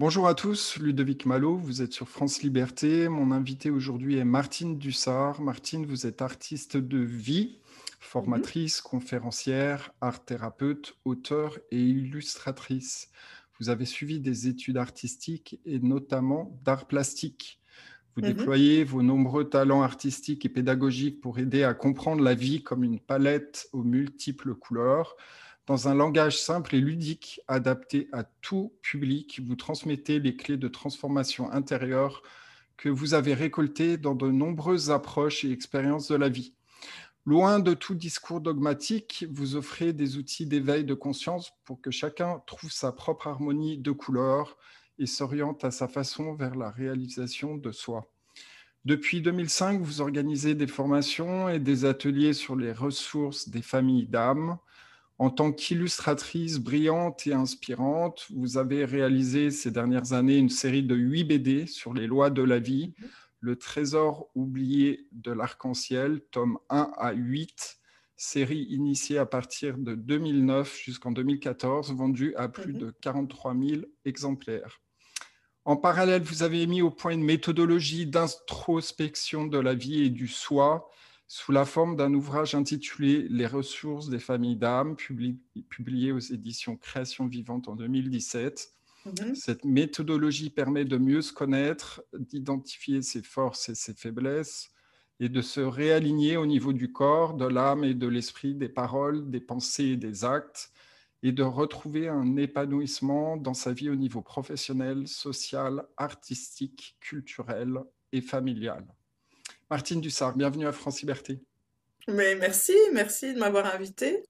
Bonjour à tous, Ludovic Malo, vous êtes sur France Liberté. Mon invité aujourd'hui est Martine Dussard. Martine, vous êtes artiste de vie, formatrice, conférencière, art thérapeute, auteur et illustratrice. Vous avez suivi des études artistiques et notamment d'art plastique. Vous Mhm. déployez vos nombreux talents artistiques et pédagogiques pour aider à comprendre la vie comme une palette aux multiples couleurs. Dans un langage simple et ludique, adapté à tout public, vous transmettez les clés de transformation intérieure que vous avez récoltées dans de nombreuses approches et expériences de la vie. Loin de tout discours dogmatique, vous offrez des outils d'éveil de conscience pour que chacun trouve sa propre harmonie de couleurs et s'oriente à sa façon vers la réalisation de soi. Depuis 2005, vous organisez des formations et des ateliers sur les ressources des familles d'âmes. En tant qu'illustratrice brillante et inspirante, vous avez réalisé ces dernières années une série de huit BD sur les lois de la vie, Le trésor oublié de l'arc-en-ciel, tome 1 à 8, série initiée à partir de 2009 jusqu'en 2014, vendue à plus Mhm. de 43 000 exemplaires. En parallèle, vous avez mis au point une méthodologie d'introspection de la vie et du soi sous la forme d'un ouvrage intitulé Les ressources des familles d'âme, publi- publié aux éditions Création Vivante en 2017. Mhm. Cette méthodologie permet de mieux se connaître, d'identifier ses forces et ses faiblesses et de se réaligner au niveau du corps, de l'âme et de l'esprit, des paroles, des pensées et des actes, et de retrouver un épanouissement dans sa vie au niveau professionnel, social, artistique, culturel et familial. Martine Dussard, bienvenue à France Liberté. Mais merci, merci de m'avoir invité.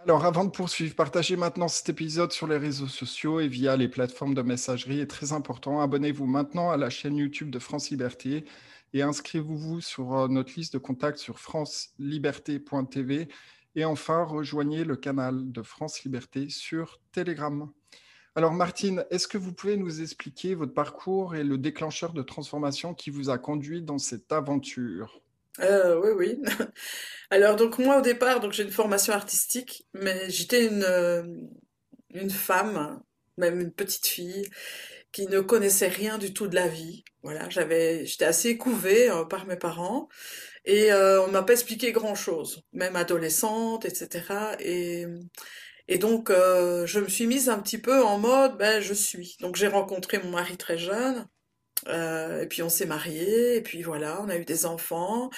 Alors, avant de poursuivre, partagez maintenant cet épisode sur les réseaux sociaux et via les plateformes de messagerie est très important. Abonnez-vous maintenant à la chaîne YouTube de France Liberté et inscrivez-vous sur euh, notre liste de contacts sur franceliberté.tv. Et enfin, rejoignez le canal de France Liberté sur Telegram. Alors, Martine, est-ce que vous pouvez nous expliquer votre parcours et le déclencheur de transformation qui vous a conduit dans cette aventure? Euh, oui, oui. Alors, donc moi, au départ, donc j'ai une formation artistique, mais j'étais une, euh, une femme, même une petite fille, qui ne connaissait rien du tout de la vie. Voilà, j'avais, j'étais assez couvée euh, par mes parents et euh, on m'a pas expliqué grand-chose, même adolescente, etc. Et, et donc, euh, je me suis mise un petit peu en mode, ben, je suis. Donc, j'ai rencontré mon mari très jeune. Euh, et puis on s'est mariés, et puis voilà, on a eu des enfants,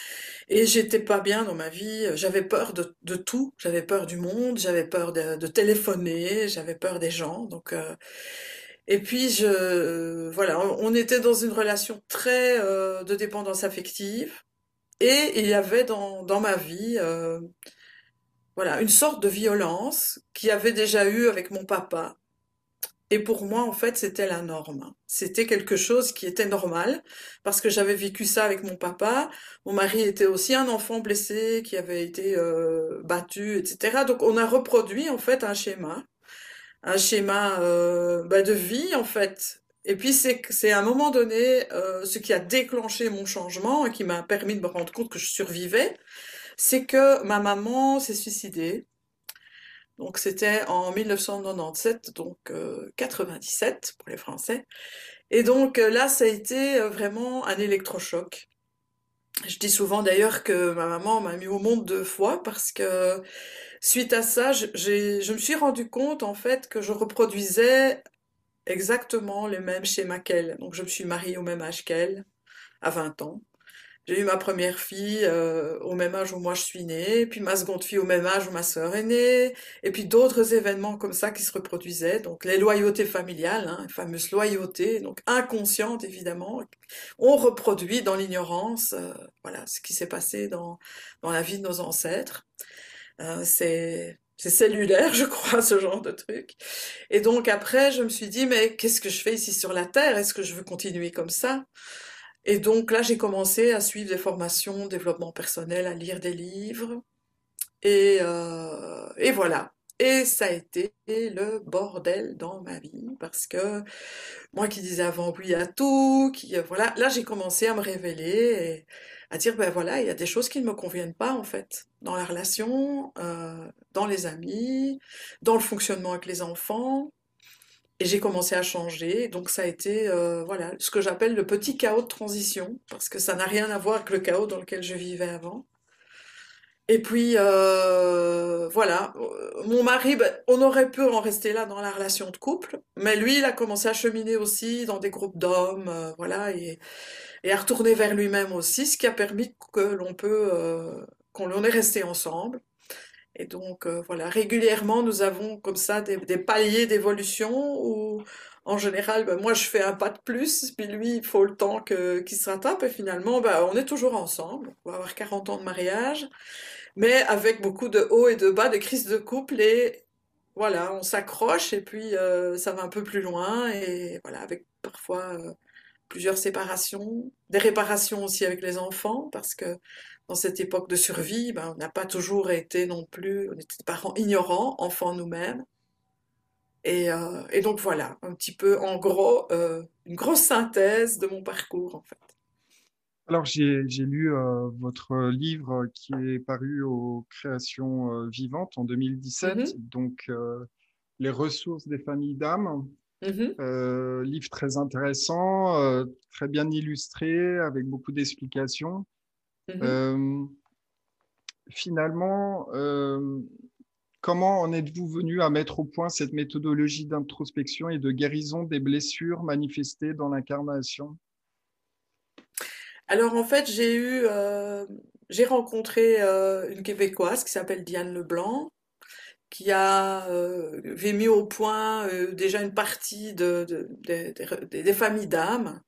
et j'étais pas bien dans ma vie, j'avais peur de, de tout, j'avais peur du monde, j'avais peur de, de téléphoner, j'avais peur des gens, donc euh, et puis je voilà, on, était dans une relation très de dépendance affective, et il y avait dans, dans ma vie voilà, une sorte de violence qu'il y avait déjà eu avec mon papa. Et pour moi, en fait, c'était la norme. C'était quelque chose qui était normal parce que j'avais vécu ça avec mon papa. Mon mari était aussi un enfant blessé qui avait été euh, battu, etc. Donc, on a reproduit en fait un schéma, un schéma euh, bah, de vie en fait. Et puis c'est c'est à un moment donné euh, ce qui a déclenché mon changement et qui m'a permis de me rendre compte que je survivais, c'est que ma maman s'est suicidée. Donc c'était en 1997, donc euh, 97 pour les Français. Et donc euh, là, ça a été euh, vraiment un électrochoc. Je dis souvent d'ailleurs que ma maman m'a mis au monde deux fois parce que suite à ça, je me suis rendu compte en fait que je reproduisais exactement les mêmes schémas qu'elle. Donc je me suis mariée au même âge qu'elle, à 20 ans. J'ai eu ma première fille euh, au même âge où moi je suis née, puis ma seconde fille au même âge où ma sœur est née, et puis d'autres événements comme ça qui se reproduisaient. Donc les loyautés familiales, hein, les fameuses loyautés, donc inconscientes évidemment, on reproduit dans l'ignorance, euh, voilà, ce qui s'est passé dans dans la vie de nos ancêtres. Euh, c'est c'est cellulaire, je crois, ce genre de truc. Et donc après, je me suis dit, mais qu'est-ce que je fais ici sur la Terre? Est-ce que je veux continuer comme ça? Et donc là, j'ai commencé à suivre des formations, développement personnel, à lire des livres. Et, euh, et voilà. Et ça a été le bordel dans ma vie parce que moi qui disais avant oui à tout, qui euh, voilà, là j'ai commencé à me révéler et à dire ben voilà, il y a des choses qui ne me conviennent pas en fait dans la relation, euh, dans les amis, dans le fonctionnement avec les enfants. Et j'ai commencé à changer. Donc ça a été euh, voilà ce que j'appelle le petit chaos de transition, parce que ça n'a rien à voir avec le chaos dans lequel je vivais avant. Et puis euh, voilà, mon mari, ben, on aurait pu en rester là dans la relation de couple, mais lui, il a commencé à cheminer aussi dans des groupes d'hommes, euh, voilà, et, à retourner vers lui-même aussi, ce qui a permis que l'on peut, euh, qu'on est resté ensemble. Et donc euh, voilà, régulièrement, nous avons comme ça des, paliers d'évolution où en général, ben, moi je fais un pas de plus, puis lui il faut le temps que qu'il se rattrape, et finalement, ben, on est toujours ensemble. On va avoir 40 ans de mariage mais avec beaucoup de hauts et de bas, de crises de couple. Et voilà, on s'accroche et puis euh, ça va un peu plus loin. Et voilà, avec parfois euh, plusieurs séparations, des réparations aussi avec les enfants parce que dans cette époque de survie, ben, on n'a pas toujours été non plus, on était des parents ignorants, enfants nous-mêmes. Et, euh, et, donc voilà, un petit peu en gros, une grosse synthèse de mon parcours en fait. Alors, j'ai lu euh, votre livre qui est paru aux Créations euh, vivantes en 2017, mm-hmm. donc euh, Les ressources des familles d'âmes. Mm-hmm. livre très intéressant, très bien illustré, avec beaucoup d'explications. Mm-hmm. finalement, comment en êtes-vous venu à mettre au point cette méthodologie d'introspection et de guérison des blessures manifestées dans l'incarnation? Alors en fait, j'ai eu, euh, j'ai rencontré euh, une Québécoise qui s'appelle Diane Leblanc, qui a euh, avait mis au point déjà une partie de, des familles d'âmes.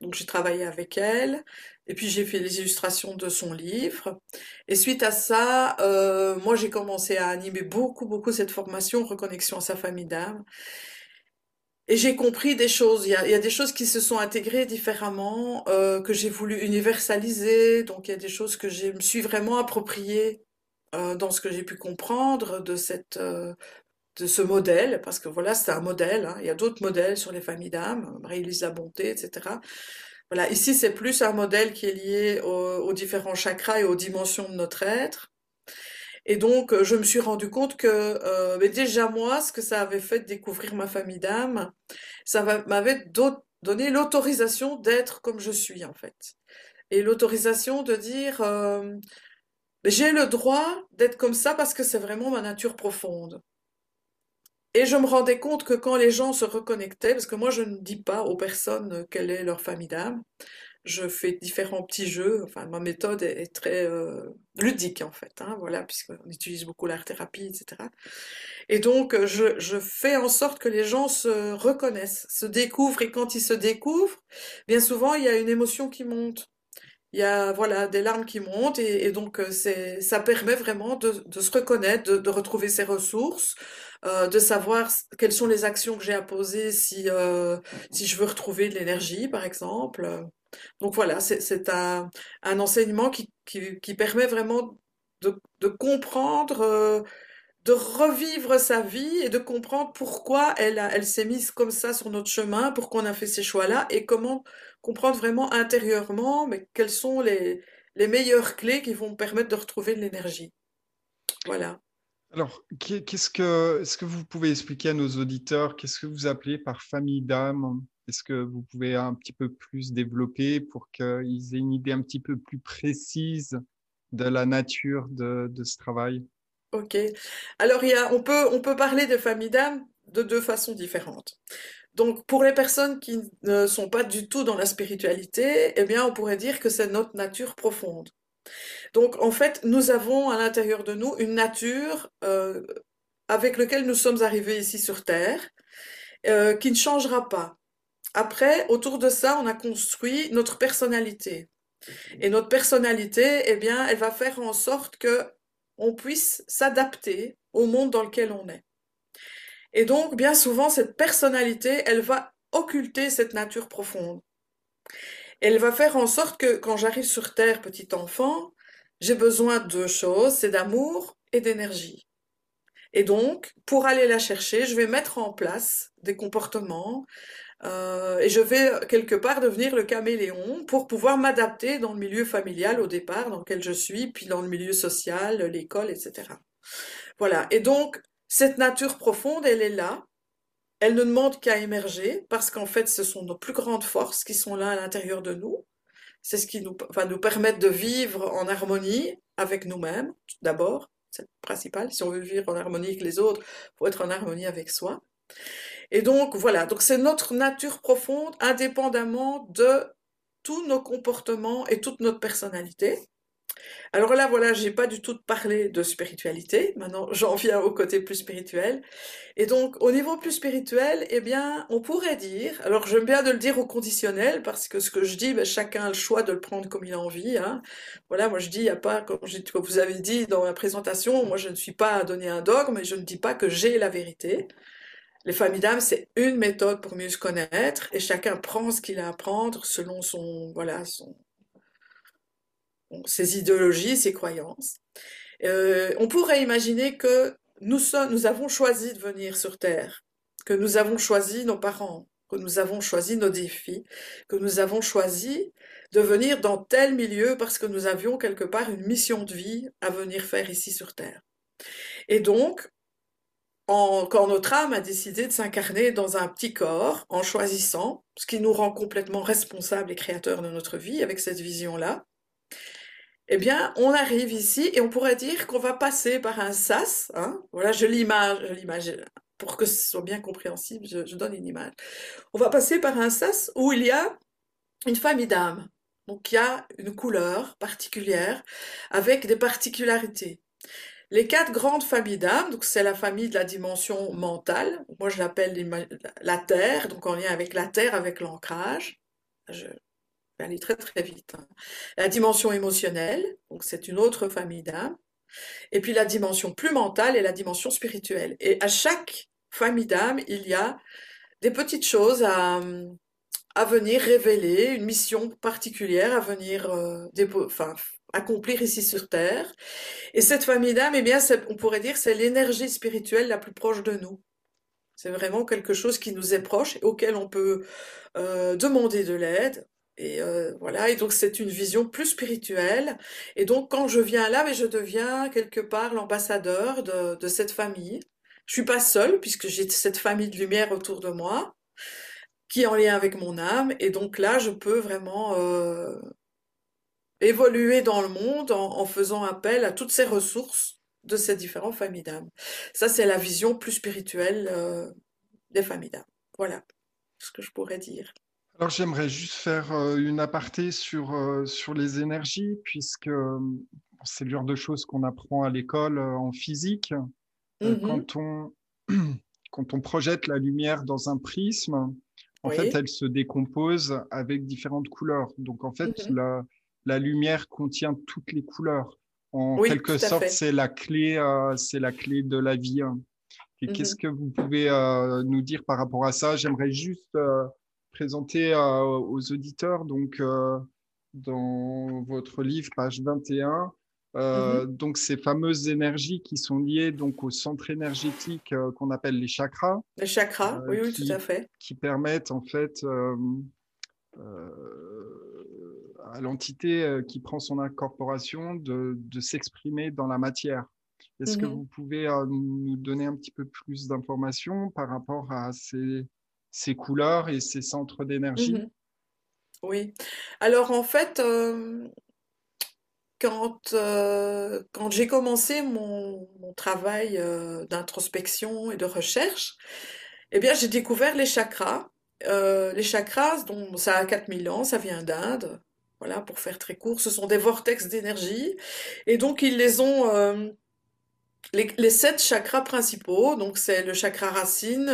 Donc j'ai travaillé avec elle, et puis j'ai fait les illustrations de son livre. Et suite à ça, moi j'ai commencé à animer beaucoup, beaucoup cette formation Reconnexion à sa famille d'âmes. Et j'ai compris des choses. Il y, a, il y a, des choses qui se sont intégrées différemment, euh, que j'ai voulu universaliser. Donc il y a des choses que je me suis vraiment appropriées euh, dans ce que j'ai pu comprendre de cette euh, de ce modèle, parce que voilà, c'est un modèle. Hein. Il y a d'autres modèles sur les familles d'âmes, Marie-Lisa Bonté, etc. Ici c'est plus un modèle qui est lié aux différents chakras et aux dimensions de notre être. Et donc, euh, je me suis rendu compte que euh, déjà moi, ce que ça avait fait de découvrir ma famille d'âme, ça m'avait donné l'autorisation d'être comme je suis en fait. Et l'autorisation de dire, euh, j'ai le droit d'être comme ça parce que c'est vraiment ma nature profonde. Et je me rendais compte que quand les gens se reconnectaient, parce que moi je ne dis pas aux personnes quelle est leur famille d'âme, je fais différents petits jeux. Enfin, ma méthode est, très euh, ludique en fait, hein, voilà, puisqu'on utilise beaucoup l'art thérapie, etc. Et donc, je, fais en sorte que les gens se reconnaissent, se découvrent, et quand ils se découvrent, bien souvent, il y a une émotion qui monte. Il y a voilà des larmes qui montent et, donc euh, ça permet vraiment de, se reconnaître, de, retrouver ses ressources, euh, de savoir quelles sont les actions que j'ai à poser si euh, si je veux retrouver de l'énergie par exemple. Donc voilà, c'est un, un, enseignement qui, qui, permet vraiment de, de comprendre, euh, de revivre sa vie et de comprendre pourquoi elle, elle s'est mise comme ça sur notre chemin, pourquoi on a fait ces choix-là et comment comprendre vraiment intérieurement mais quelles sont les, les meilleures clés qui vont permettre de retrouver de l'énergie. Voilà. Alors, qu'est-ce que, est-ce que vous pouvez expliquer à nos auditeurs, qu'est-ce que vous appelez par famille d'âme? Est-ce que vous pouvez un petit peu plus développer pour qu'ils aient une idée un petit peu plus précise de la nature de, ce travail? Ok. Alors, il y a, on, peut, on peut parler de famille d'âme de deux façons différentes. Donc, pour les personnes qui ne sont pas du tout dans la spiritualité, eh bien, on pourrait dire que c'est notre nature profonde. Donc, en fait, nous avons à l'intérieur de nous une nature euh, avec laquelle nous sommes arrivés ici sur Terre, euh, qui ne changera pas. Après, autour de ça, on a construit notre personnalité. Et notre personnalité, eh bien, elle va faire en sorte que on puisse s'adapter au monde dans lequel on est. Et donc, bien souvent, cette personnalité, elle va occulter cette nature profonde. Elle va faire en sorte que quand j'arrive sur Terre, petit enfant, j'ai besoin de deux choses, c'est d'amour et d'énergie. Et donc, pour aller la chercher, je vais mettre en place des comportements, euh, et je vais quelque part devenir le caméléon pour pouvoir m'adapter dans le milieu familial au départ dans lequel je suis, puis dans le milieu social, l'école, etc. Voilà. Et donc, cette nature profonde, elle est là. Elle ne demande qu'à émerger parce qu'en fait, ce sont nos plus grandes forces qui sont là à l'intérieur de nous. C'est ce qui va nous permettre de vivre en harmonie avec nous-mêmes, d'abord, c'est le principal. Si on veut vivre en harmonie avec les autres, faut être en harmonie avec soi. Et donc, voilà, donc c'est notre nature profonde, indépendamment de tous nos comportements et toute notre personnalité. Alors là, voilà, j'ai pas du tout parlé de spiritualité. Maintenant, j'en viens au côté plus spirituel. Et donc, au niveau plus spirituel, eh bien, on pourrait dire, alors j'aime bien de le dire au conditionnel, parce que ce que je dis, ben, chacun a le choix de le prendre comme il a envie. Hein. Voilà, moi je dis, il n'y a pas, comme, vous avez dit dans la présentation, moi je ne suis pas à donner un dogme, mais je ne dis pas que j'ai la vérité. Les familles d'âme, c'est une méthode pour mieux se connaître, et chacun prend ce qu'il a à prendre selon son, voilà, son, ses idéologies, ses croyances. Euh, on pourrait imaginer que nous, sommes, nous avons choisi de venir sur Terre, que nous avons choisi nos parents, que nous avons choisi nos défis, que nous avons choisi de venir dans tel milieu parce que nous avions quelque part une mission de vie à venir faire ici sur Terre. Et donc, quand notre âme a décidé de s'incarner dans un petit corps en choisissant, ce qui nous rend complètement responsables et créateurs de notre vie avec cette vision-là, eh bien, on arrive ici et on pourrait dire qu'on va passer par un sas. Hein. voilà, je l'image, pour que ce soit bien compréhensible, je, donne une image. On va passer par un sas où il y a une famille d'âmes. Donc, il y a une couleur particulière avec des particularités. Les quatre grandes familles d'âmes, donc c'est la famille de la dimension mentale. Moi, je l'appelle la Terre, donc en lien avec la Terre, avec l'ancrage. Je, vais aller très très vite. Hein. La dimension émotionnelle, donc c'est une autre famille d'âmes. Et puis la dimension plus mentale et la dimension spirituelle. Et à chaque famille d'âmes, il y a des petites choses à, à venir révéler, une mission particulière à venir euh, accomplir ici sur Terre. Et cette famille d'âmes, eh bien, on pourrait dire, c'est l'énergie spirituelle la plus proche de nous. C'est vraiment quelque chose qui nous est proche et auquel on peut euh, demander de l'aide, et euh, voilà, et donc c'est une vision plus spirituelle. Et donc quand je viens là, mais je deviens quelque part l'ambassadeur de, cette famille. Je suis pas seule puisque j'ai cette famille de lumière autour de moi qui est en lien avec mon âme. Et donc là, je peux vraiment euh, évoluer dans le monde en, en, faisant appel à toutes ces ressources de ces différentes familles d'âmes. Ça, c'est la vision plus spirituelle euh, des familles d'âmes. Voilà ce que je pourrais dire. Alors j'aimerais juste faire euh, une aparté sur, euh, sur les énergies, puisque euh, c'est le genre de choses qu'on apprend à l'école en physique. Mm-hmm. quand, on, quand on projette la lumière dans un prisme, en fait, elle se décompose avec différentes couleurs. Donc en fait, mm-hmm. la, la, lumière contient toutes les couleurs. En quelque sorte, c'est la clé, c'est la clé de la vie. Et qu'est-ce mm-hmm. que vous pouvez nous dire par rapport à ça? J'aimerais juste présenter euh, aux auditeurs. Donc, euh, dans votre livre, page 21, euh, mhm. donc ces fameuses énergies qui sont liées donc au centre énergétique qu'on appelle les chakras. Les chakras, oui, oui, tout à fait. Qui permettent en fait à l'entité qui prend son incorporation de, de s'exprimer dans la matière. Est-ce que mhm. vous pouvez nous donner un petit peu plus d'informations par rapport à ces, ces couleurs et ces centres d'énergie mhm. Oui. Alors en fait, euh, quand, euh, quand j'ai commencé mon, travail euh, d'introspection et de recherche, eh bien j'ai découvert les chakras. les chakras, dont ça a 4000 ans, ça vient d'Inde. Voilà, pour faire très court, ce sont des vortex d'énergie. Et donc ils les ont... Les, sept chakras principaux, donc c'est le chakra racine,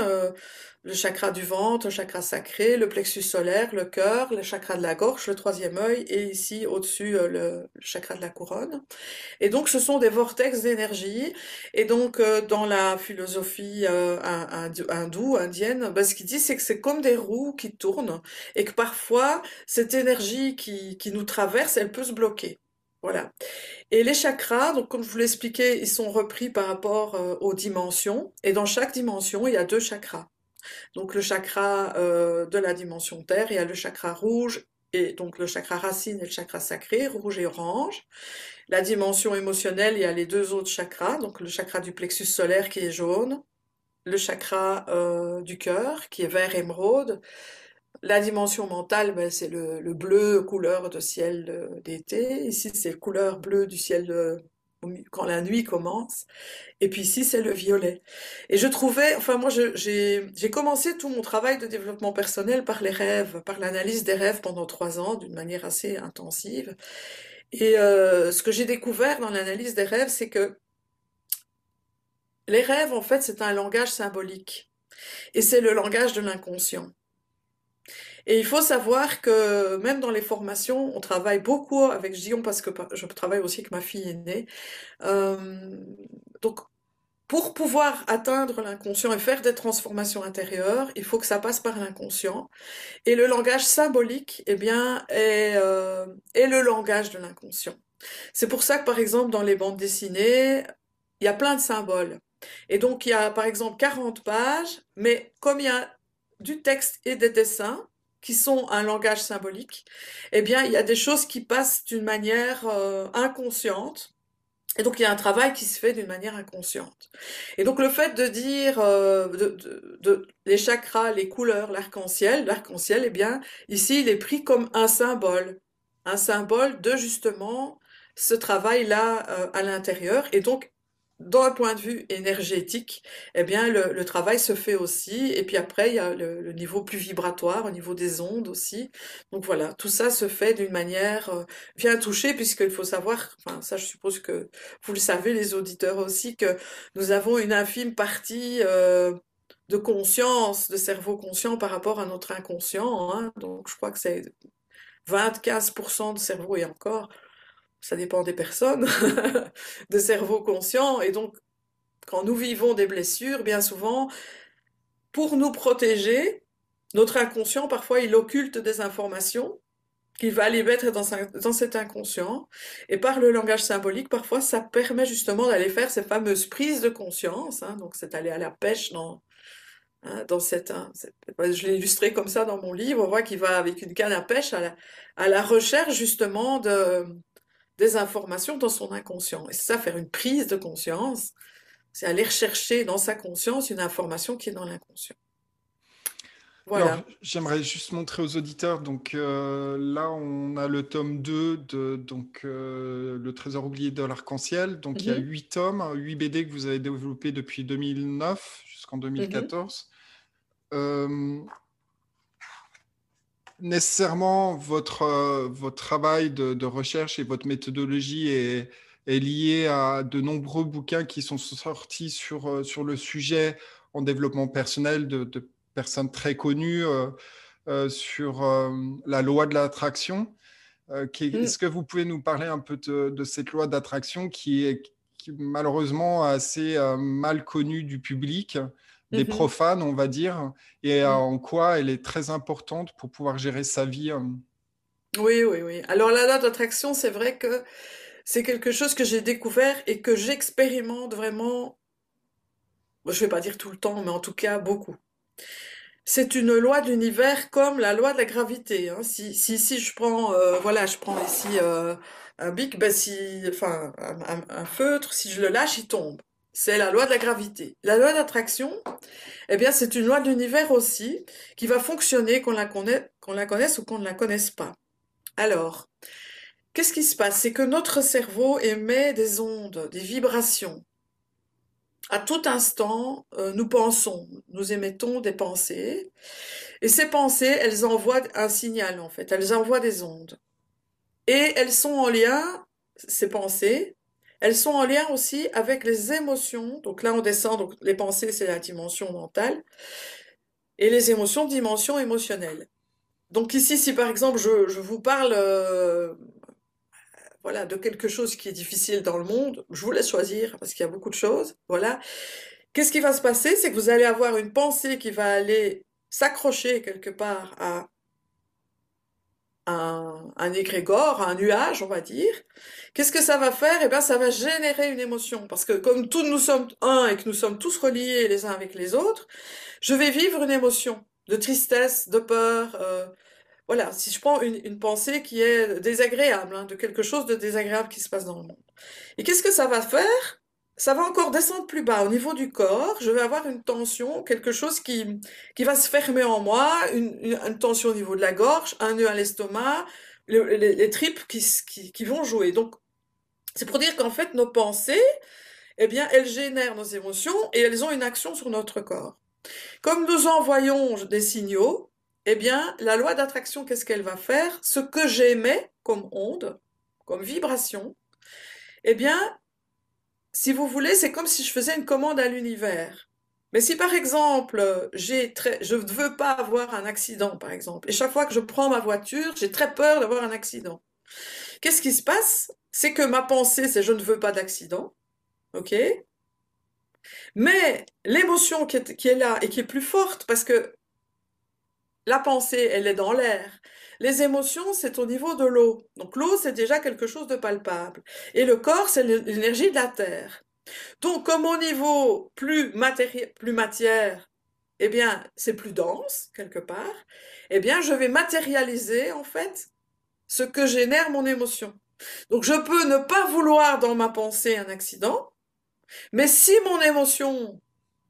le chakra du ventre, le chakra sacré, le plexus solaire, le cœur, le chakra de la gorge, le troisième œil et ici au-dessus euh, le, chakra de la couronne. Et donc ce sont des vortex d'énergie. Et donc euh, dans la philosophie euh, hindoue, indienne, ben, ce qu'il dit c'est que c'est comme des roues qui tournent et que parfois cette énergie qui, qui nous traverse, elle peut se bloquer. Voilà. Et les chakras, donc comme je vous l'expliquais, ils sont repris par rapport aux dimensions. Et dans chaque dimension, il y a deux chakras. Donc le chakra euh, de la dimension Terre, il y a le chakra rouge et donc le chakra racine et le chakra sacré, rouge et orange. La dimension émotionnelle, il y a les deux autres chakras, donc le chakra du plexus solaire qui est jaune, le chakra euh, du cœur, qui est vert émeraude. La dimension mentale, ben, c'est le, le, bleu couleur de ciel d'été. Ici, c'est couleur bleu du ciel quand la nuit commence. Et puis ici, c'est le violet. Et je trouvais, enfin moi, j'ai commencé tout mon travail de développement personnel par les rêves, par l'analyse des rêves pendant trois ans, d'une manière assez intensive. Et euh, ce que j'ai découvert dans l'analyse des rêves, c'est que les rêves, en fait, c'est un langage symbolique. Et c'est le langage de l'inconscient. Et il faut savoir que même dans les formations, on travaille beaucoup avec Gion parce que je travaille aussi avec ma fille aînée. Euh, donc, pour pouvoir atteindre l'inconscient et faire des transformations intérieures, il faut que ça passe par l'inconscient. Et le langage symbolique, eh bien, est, euh, est le langage de l'inconscient. C'est pour ça que, par exemple, dans les bandes dessinées, il y a plein de symboles. Et donc, il y a, par exemple, 40 pages, mais comme il y a du texte et des dessins, qui sont un langage symbolique, eh bien, il y a des choses qui passent d'une manière euh, inconsciente. Et donc, il y a un travail qui se fait d'une manière inconsciente. Et donc, le fait de dire euh, de, les chakras, les couleurs, l'arc-en-ciel, l'arc-en-ciel, eh bien, ici, il est pris comme un symbole. Un symbole de, justement, ce travail-là euh, à l'intérieur. Et donc, d'un point de vue énergétique, eh bien, le, travail se fait aussi. Et puis après, il y a le, niveau plus vibratoire, au niveau des ondes aussi. Donc voilà, tout ça se fait d'une manière euh, bien touchée, puisqu'il faut savoir, enfin, ça, je suppose que vous le savez, les auditeurs aussi, que nous avons une infime partie euh, de conscience, de cerveau conscient par rapport à notre inconscient. Hein. Donc, je crois que c'est 20-15% de cerveau et encore ça dépend des personnes, de cerveau conscient. Et donc, quand nous vivons des blessures, bien souvent, pour nous protéger, notre inconscient, parfois, il occulte des informations qu'il va les mettre dans, cet inconscient. Et par le langage symbolique, parfois, ça permet justement d'aller faire ces fameuses prises de conscience. Hein, donc, c'est aller à la pêche dans, hein, dans cette, hein, je l'ai illustré comme ça dans mon livre. On voit qu'il va avec une canne à pêche à la, à la recherche justement de, des informations dans son inconscient. Et c'est ça, faire une prise de conscience, c'est aller rechercher dans sa conscience une information qui est dans l'inconscient. Voilà. J'aimerais juste montrer aux auditeurs. Donc euh, là, on a le tome 2 de donc, euh, Le Trésor oublié de l'arc-en-ciel. Donc il y a 8 mhm. tomes, 8 BD que vous avez développés depuis 2009 jusqu'en 2014 nécessairement votre, euh, votre travail de, recherche et votre méthodologie est, est lié à de nombreux bouquins qui sont sortis sur, euh, sur le sujet en développement personnel de, personnes très connues euh, sur la loi de l'attraction. Mm. Est-ce que vous pouvez nous parler un peu de, cette loi d'attraction qui est qui, malheureusement assez mal connue du public? Des mmh profanes, on va dire, et mmh. en quoi elle est très importante pour pouvoir gérer sa vie. Euh. Oui, oui, oui. Alors la loi d'attraction, c'est vrai que c'est quelque chose que j'ai découvert et que j'expérimente vraiment, je ne vais pas dire tout le temps, mais en tout cas beaucoup. C'est une loi d'univers comme la loi de la gravité. Hein. Si, si, si je prends, euh, voilà, je prends ici euh, un bic, ben si, enfin un, feutre, si je le lâche, il tombe c'est la loi de la gravité. La loi d'attraction, eh bien, c'est une loi de l'univers aussi qui va fonctionner qu'on la, connaisse ou qu'on ne la connaisse pas. Alors, qu'est-ce qui se passe? C'est que notre cerveau émet des ondes, des vibrations. À tout instant, euh, nous pensons, nous émettons des pensées. Et ces pensées, elles envoient un signal, en fait. Elles envoient des ondes. Et elles sont en lien, ces pensées, elles sont en lien aussi avec les émotions. Donc là, on descend, donc les pensées, c'est la dimension mentale. Et les émotions, dimension émotionnelle. Donc ici, si par exemple, je, vous parle euh, voilà, de quelque chose qui est difficile dans le monde, je vous laisse choisir parce qu'il y a beaucoup de choses. Voilà. Qu'est-ce qui va se passer? C'est que vous allez avoir une pensée qui va aller s'accrocher quelque part à un, un égrégore, un nuage, on va dire. Qu'est-ce que ça va faire? Eh bien, ça va générer une émotion. Parce que comme tous nous sommes un et que nous sommes tous reliés les uns avec les autres, je vais vivre une émotion de tristesse, de peur. Euh, voilà, si je prends une, pensée qui est désagréable, hein, de quelque chose de désagréable qui se passe dans le monde. Et qu'est-ce que ça va faire? Ça va encore descendre plus bas au niveau du corps. Je vais avoir une tension, quelque chose qui, qui va se fermer en moi, une, une, tension au niveau de la gorge, un nœud à l'estomac, les, tripes qui, qui, qui, vont jouer. Donc, c'est pour dire qu'en fait, nos pensées, eh bien, elles génèrent nos émotions et elles ont une action sur notre corps. Comme nous envoyons des signaux, eh bien, la loi d'attraction, qu'est-ce qu'elle va faire? Ce que j'émets comme onde, comme vibration, eh bien, si vous voulez, c'est comme si je faisais une commande à l'univers. Mais si par exemple, j'ai très, je ne veux pas avoir un accident, par exemple, et chaque fois que je prends ma voiture, j'ai très peur d'avoir un accident. Qu'est-ce qui se passe? C'est que ma pensée, c'est je ne veux pas d'accident, ok? Mais l'émotion qui est, qui est là et qui est plus forte, parce que la pensée, elle est dans l'air. Les émotions, c'est au niveau de l'eau. Donc l'eau, c'est déjà quelque chose de palpable. Et le corps, c'est l'énergie de la terre. Donc comme au niveau plus, plus matière, eh bien, c'est plus dense, quelque part, eh bien, je vais matérialiser, en fait, ce que génère mon émotion. Donc je peux ne pas vouloir dans ma pensée un accident, mais si mon émotion,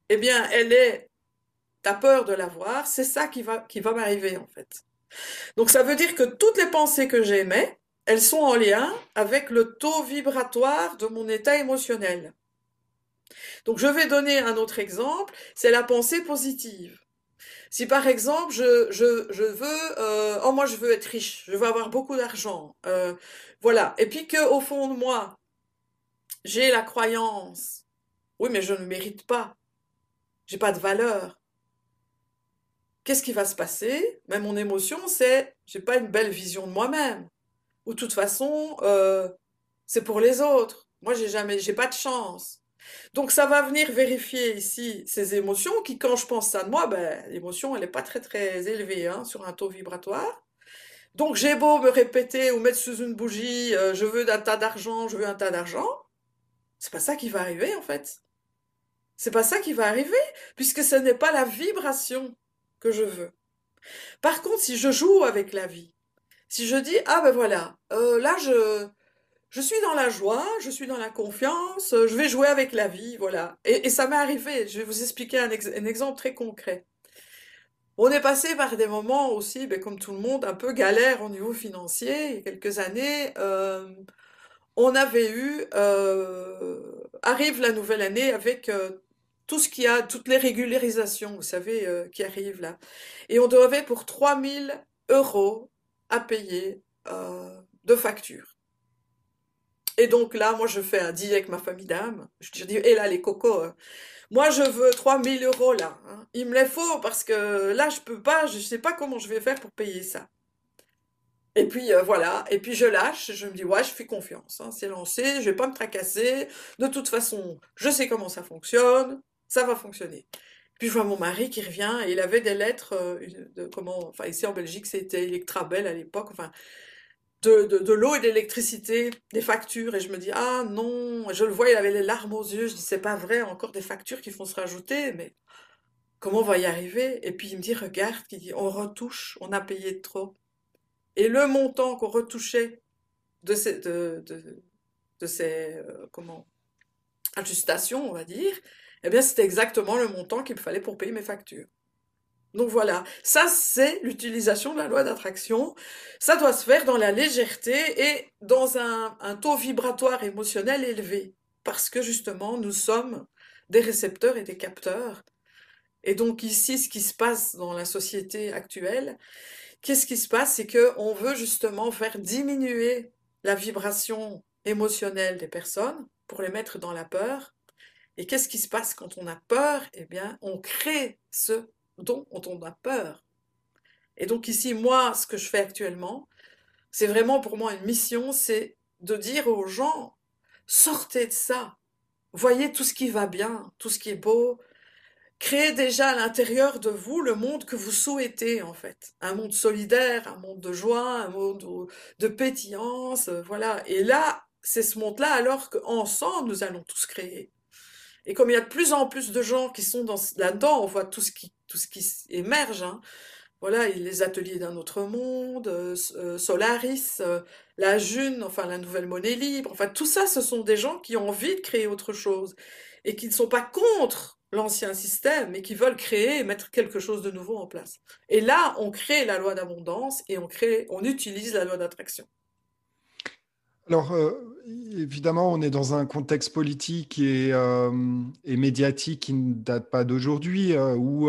eh bien, elle est, t'as peur de l'avoir, c'est ça qui va, qui va m'arriver, en fait. Donc ça veut dire que toutes les pensées que j'émets, elles sont en lien avec le taux vibratoire de mon état émotionnel. Donc je vais donner un autre exemple, c'est la pensée positive. Si par exemple je, veux, euh, oh moi je veux être riche, je veux avoir beaucoup d'argent, euh, voilà, et puis que au fond de moi j'ai la croyance, oui mais je ne mérite pas, j'ai pas de valeur, qu'est-ce qui va se passer? Mais mon émotion, c'est j'ai pas une belle vision de moi-même. Ou de toute façon, euh, c'est pour les autres. Moi, j'ai jamais, j'ai pas de chance. Donc, ça va venir vérifier ici ces émotions qui, quand je pense ça de moi, ben, l'émotion, elle n'est pas très très élevée hein, sur un taux vibratoire. Donc, j'ai beau me répéter ou mettre sous une bougie, euh, je veux un tas d'argent, je veux un tas d'argent. C'est pas ça qui va arriver en fait. C'est pas ça qui va arriver, puisque ce n'est pas la vibration que je veux. Par contre, si je joue avec la vie, si je dis ah ben voilà, euh, là je je suis dans la joie, je suis dans la confiance, je vais jouer avec la vie, voilà. Et, ça m'est arrivé. Je vais vous expliquer un, exemple très concret. On est passé par des moments aussi, ben, comme tout le monde, un peu galère au niveau financier. Quelques années, euh, on avait eu, euh, arrive la nouvelle année avec tout ce qu'il y a, toutes les régularisations, vous savez, euh, qui arrivent là. Et on devait pour 3000 euros à payer euh, de factures. Et donc là, moi, je fais un deal avec ma famille d'âme. Je dis, hé là, les cocos, hein. moi, je veux 3000 euros là. Hein. Il me les faut parce que là, je peux pas, je sais pas comment je vais faire pour payer ça. Et puis euh, voilà, et puis je lâche, je me dis ouais, je fais confiance, hein. c'est lancé, je vais pas me tracasser. De toute façon, je sais comment ça fonctionne ça va fonctionner. Puis je vois mon mari qui revient et il avait des lettres euh, de comment, enfin ici en Belgique c'était Electrabel à l'époque, enfin de, de, l'eau et de l'électricité, des factures et je me dis ah non, je le vois, il avait les larmes aux yeux, je dis c'est pas vrai, encore des factures qui vont se rajouter, mais comment on va y arriver? Et puis il me dit regarde, il dit on retouche, on a payé trop. Et le montant qu'on retouchait de ces, de, de, ces euh, comment, ajustations, on va dire, eh bien, c'était exactement le montant qu'il me fallait pour payer mes factures. Donc voilà, ça c'est l'utilisation de la loi d'attraction. Ça doit se faire dans la légèreté et dans un, un, taux vibratoire émotionnel élevé, parce que justement nous sommes des récepteurs et des capteurs. Et donc ici, ce qui se passe dans la société actuelle, qu'est-ce qui se passe? C'est que on veut justement faire diminuer la vibration émotionnelle des personnes pour les mettre dans la peur et qu'est-ce qui se passe quand on a peur? Eh bien, on crée ce dont on a peur. Et donc ici, moi, ce que je fais actuellement, c'est vraiment pour moi une mission, c'est de dire aux gens, sortez de ça, voyez tout ce qui va bien, tout ce qui est beau, créez déjà à l'intérieur de vous le monde que vous souhaitez en fait, un monde solidaire, un monde de joie, un monde de pétillance, voilà. Et là, c'est ce monde-là alors qu'ensemble nous allons tous créer. Et comme il y a de plus en plus de gens qui sont là-dedans, on voit tout ce qui, émerge. Hein. voilà, les ateliers d'un autre monde, euh, euh, Solaris, euh, la June, enfin la nouvelle monnaie libre, enfin tout ça, ce sont des gens qui ont envie de créer autre chose et qui ne sont pas contre l'ancien système, mais qui veulent créer et mettre quelque chose de nouveau en place. Et là, on crée la loi d'abondance et on crée, on utilise la loi d'attraction. Alors, évidemment, on est dans un contexte politique et, et médiatique qui ne date pas d'aujourd'hui, où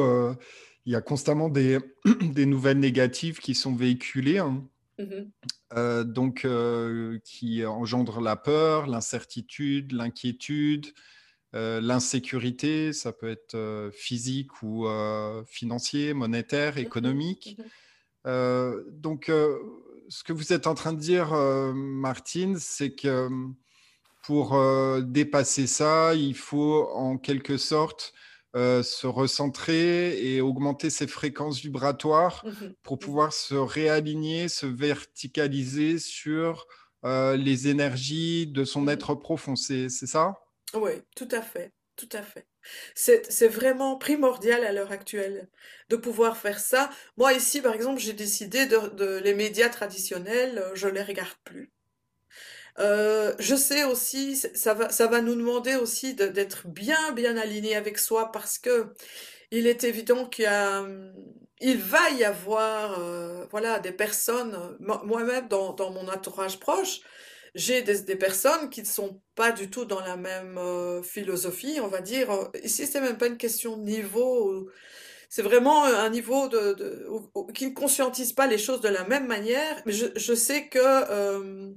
il y a constamment des, des, nouvelles négatives qui sont véhiculées, hein. mmh euh, donc euh, qui engendrent la peur, l'incertitude, l'inquiétude, euh, l'insécurité. Ça peut être physique ou financier, monétaire, mmh économique. Mmh donc, ce que vous êtes en train de dire, Martine, c'est que pour dépasser ça, il faut en quelque sorte euh, se recentrer et augmenter ses fréquences vibratoires mmh pour mmh. pouvoir se réaligner, se verticaliser sur euh, les énergies de son mmh être profond. C'est ça? Oui, tout à fait. Tout à fait. C'est vraiment primordial à l'heure actuelle de pouvoir faire ça. Moi, ici, par exemple, j'ai décidé de, les médias traditionnels, je les regarde plus. Euh, je sais aussi, ça va, ça va nous demander aussi d'être bien, bien aligné avec soi parce que il est évident qu'il il va y avoir, euh, voilà, des personnes, moi-même dans, mon entourage proche, j'ai des, personnes qui ne sont pas du tout dans la même euh, philosophie, on va dire. Ici, c'est même pas une question de niveau. C'est vraiment un niveau de, qui ne conscientise pas les choses de la même manière. Mais je, sais que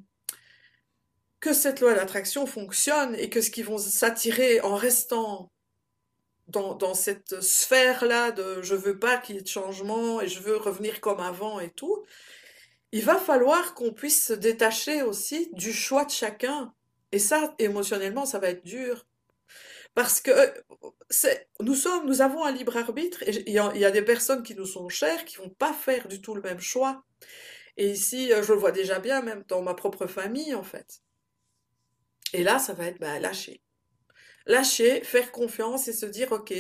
que cette loi d'attraction fonctionne et que ce qu'ils vont s'attirer en restant dans, dans cette sphère-là de je veux pas qu'il y ait de changement et je veux revenir comme avant et tout, il va falloir qu'on puisse se détacher aussi du choix de chacun. Et ça, émotionnellement, ça va être dur. Parce que c'est, nous sommes, nous avons un libre arbitre et il y, a, des personnes qui nous sont chères qui vont pas faire du tout le même choix. Et ici, je le vois déjà bien, même dans ma propre famille, en fait. Et là, ça va être bah, lâcher. Lâcher, faire confiance et se dire, OK,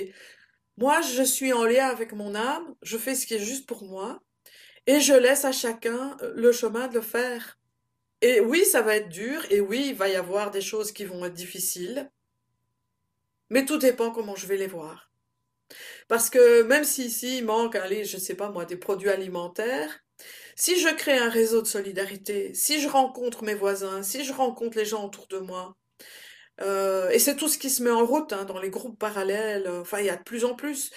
moi, je suis en lien avec mon âme, je fais ce qui est juste pour moi, et je laisse à chacun euh, le chemin de le faire. Et oui, ça va être dur, et oui, il va y avoir des choses qui vont être difficiles, mais tout dépend comment je vais les voir. Parce que même si ici il manque, allez, je sais pas moi, des produits alimentaires, si je crée un réseau de solidarité, si je rencontre mes voisins, si je rencontre les gens autour de moi, euh, et c'est tout ce qui se met en route hein, dans les groupes parallèles, euh, enfin il y a de plus en plus.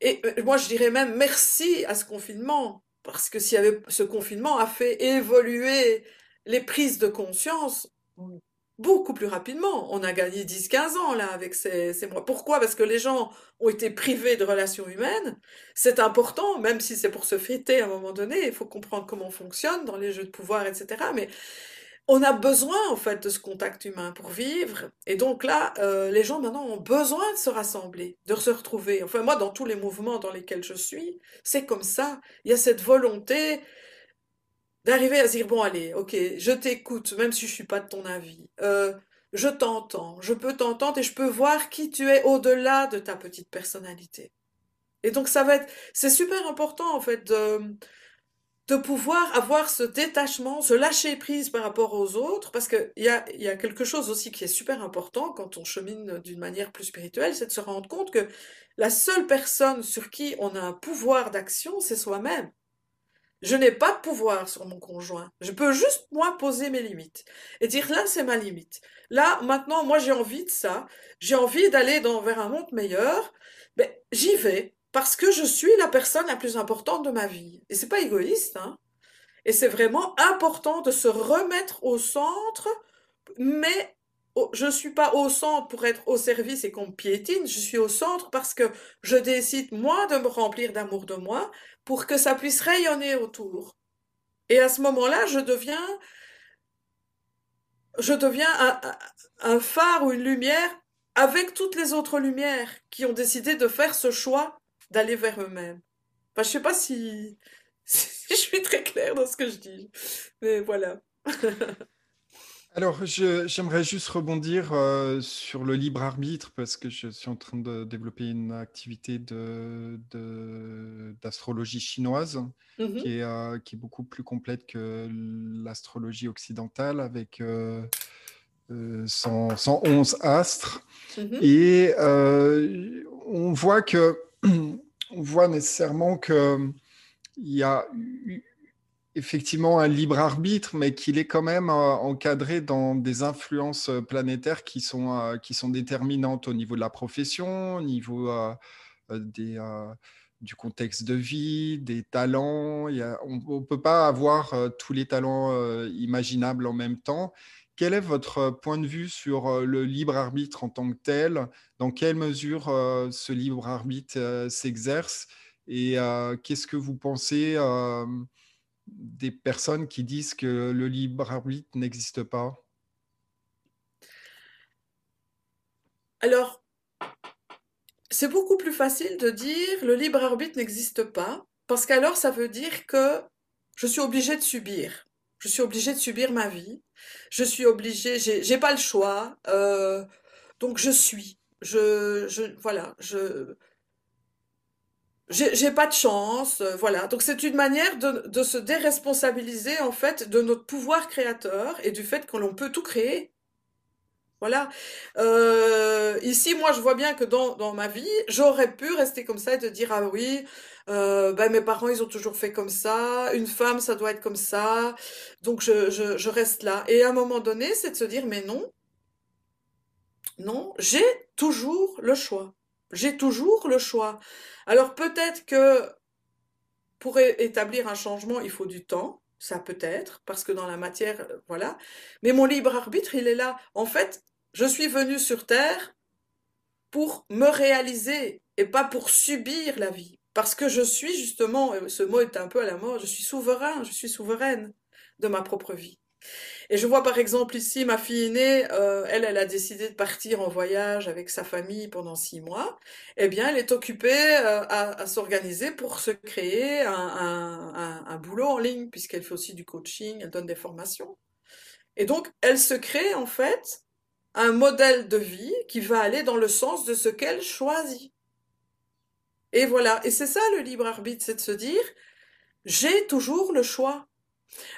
Et moi je dirais même merci à ce confinement, parce que s'il y avait ce confinement a fait évoluer les prises de conscience beaucoup plus rapidement. On a gagné 10-15 ans là avec ces, ces, mois. Pourquoi? Parce que les gens ont été privés de relations humaines. C'est important, même si c'est pour se fêter à un moment donné. Il faut comprendre comment on fonctionne dans les jeux de pouvoir, etc. Mais on a besoin en fait de ce contact humain pour vivre. Et donc là, euh, les gens maintenant ont besoin de se rassembler, de se retrouver. Enfin moi, dans tous les mouvements dans lesquels je suis, c'est comme ça. Il y a cette volonté d'arriver à dire bon allez, ok, je t'écoute, même si je suis pas de ton avis. Euh, je t'entends, je peux t'entendre et je peux voir qui tu es au-delà de ta petite personnalité. Et donc ça va être, c'est super important en fait de, de pouvoir avoir ce détachement, ce lâcher prise par rapport aux autres, parce qu'il y a, y a quelque chose aussi qui est super important quand on chemine d'une manière plus spirituelle, c'est de se rendre compte que la seule personne sur qui on a un pouvoir d'action, c'est soi-même. Je n'ai pas de pouvoir sur mon conjoint. Je peux juste, moi, poser mes limites. Et dire, là, c'est ma limite. Là, maintenant, moi, j'ai envie de ça. J'ai envie d'aller vers un monde meilleur. Ben, j'y vais. Parce que je suis la personne la plus importante de ma vie. Et c'est pas égoïste, hein. Et c'est vraiment important de se remettre au centre, mais je suis pas au centre pour être au service et qu'on me piétine, je suis au centre parce que je décide moi de me remplir d'amour de moi pour que ça puisse rayonner autour. Et à ce moment-là, je deviens je deviens un, phare ou une lumière avec toutes les autres lumières qui ont décidé de faire ce choix d'aller vers eux-mêmes. Enfin, je sais pas si, si je suis très claire dans ce que je dis, mais voilà. Alors, j'aimerais juste rebondir euh, sur le libre arbitre parce que je suis en train de développer une activité d'astrologie de, chinoise Mhm, qui est, euh, qui est beaucoup plus complète que l'astrologie occidentale avec euh, euh, 100 111 astres. mhm. Et on voit que, on voit nécessairement que il y a effectivement un libre arbitre, mais qu'il est quand même euh, encadré dans des influences euh, planétaires qui sont, euh, qui sont déterminantes au niveau de la profession, au niveau euh, euh, des, euh, du contexte de vie, des talents. On ne peut pas avoir euh, tous les talents euh, imaginables en même temps. Quel est votre euh, point de vue sur euh, le libre arbitre en tant que tel? Dans quelle mesure euh, ce libre arbitre s'exerce? Et qu'est-ce que vous pensez? des personnes qui disent que le libre arbitre n'existe pas? Alors, c'est beaucoup plus facile de dire le libre arbitre n'existe pas, parce qu'alors ça veut dire que je suis obligée de subir. Je suis obligée de subir ma vie. Je suis obligée, j'ai pas le choix. euh, donc je suis. Je, je, voilà, je, j'ai pas de chance. euh, voilà. Donc c'est une manière de, de se déresponsabiliser en fait de notre pouvoir créateur et du fait que l'on peut tout créer. Voilà. Euh, ici, moi, je vois bien que dans, dans ma vie, j'aurais pu rester comme ça et de dire, ah oui, euh, ben, mes parents, ils ont toujours fait comme ça, une femme, ça doit être comme ça, donc je, je, je reste là. Et à un moment donné, c'est de se dire, mais non, non, j'ai toujours le choix. J'ai toujours le choix. Alors peut-être que pour établir un changement, il faut du temps, ça peut être, parce que dans la matière, euh, voilà. Mais mon libre arbitre, il est là. En fait, je suis venue sur Terre pour me réaliser et pas pour subir la vie. Parce que je suis justement, ce mot est un peu à la mode, je suis souverain, je suis souveraine de ma propre vie. Et je vois par exemple ici ma fille aînée, euh, elle, elle a décidé de partir en voyage avec sa famille pendant six mois. Eh bien, elle est occupée euh, à, s'organiser pour se créer un boulot en ligne, puisqu'elle fait aussi du coaching, elle donne des formations. Et donc, elle se crée en fait un modèle de vie qui va aller dans le sens de ce qu'elle choisit. Et voilà. Et c'est ça le libre arbitre, c'est de se dire, j'ai toujours le choix.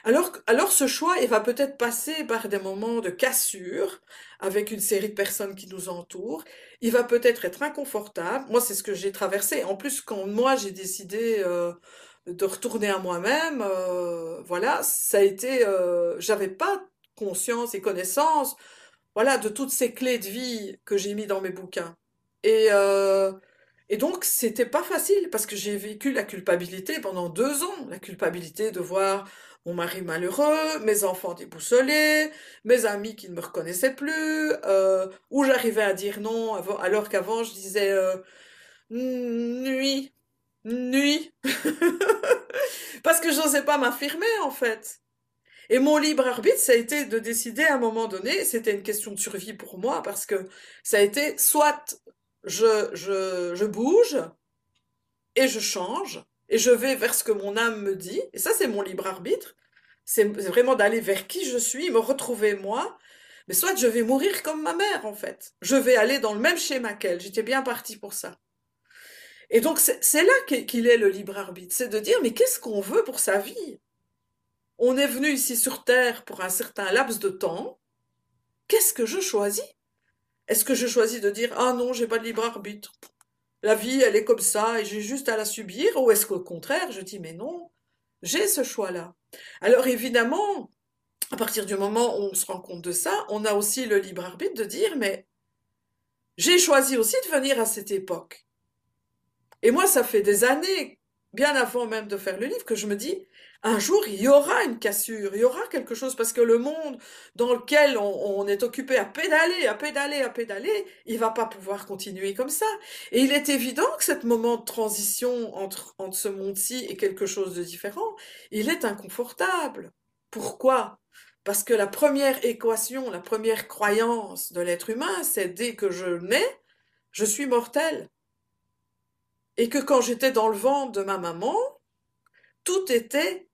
Alors, alors ce choix, il va peut-être passer par des moments de cassure avec une série de personnes qui nous entourent. Il va peut-être être inconfortable. Moi, c'est ce que j'ai traversé. En plus, quand moi, j'ai décidé euh, de retourner à moi-même, euh, voilà, ça a été... Euh, j'avais pas conscience et connaissance, voilà, de toutes ces clés de vie que j'ai mis dans mes bouquins. Et, euh, et donc, c'était pas facile parce que j'ai vécu la culpabilité pendant deux ans. La culpabilité de voir mon mari malheureux, mes enfants déboussolés, mes amis qui ne me reconnaissaient plus, euh, où j'arrivais à dire non alors qu'avant je disais euh, nuit, nuit, parce que je n'osais pas m'affirmer en fait. Et mon libre arbitre, ça a été de décider à un moment donné, c'était une question de survie pour moi, parce que ça a été soit je, je, je bouge et je change, et je vais vers ce que mon âme me dit, et ça c'est mon libre arbitre, c'est vraiment d'aller vers qui je suis, me retrouver moi, mais soit je vais mourir comme ma mère en fait, je vais aller dans le même schéma qu'elle, j'étais bien partie pour ça. Et donc c'est là qu'il est le libre arbitre, c'est de dire mais qu'est-ce qu'on veut pour sa vie? On est venu ici sur Terre pour un certain laps de temps, qu'est-ce que je choisis? Est-ce que je choisis de dire ah non, j'ai pas de libre arbitre? La vie, elle est comme ça et j'ai juste à la subir, ou est-ce qu'au contraire, je dis mais non, j'ai ce choix-là? Alors évidemment, à partir du moment où on se rend compte de ça, on a aussi le libre arbitre de dire mais j'ai choisi aussi de venir à cette époque. Et moi, ça fait des années, bien avant même de faire le livre, que je me dis, un jour, il y aura une cassure, il y aura quelque chose, parce que le monde dans lequel on, est occupé à pédaler, à pédaler, à pédaler, il va pas pouvoir continuer comme ça. Et il est évident que ce moment de transition entre, entre ce monde-ci et quelque chose de différent, il est inconfortable. Pourquoi? Parce que la première équation, la première croyance de l'être humain, c'est dès que je nais, je suis mortel. Et que quand j'étais dans le ventre de ma maman, tout était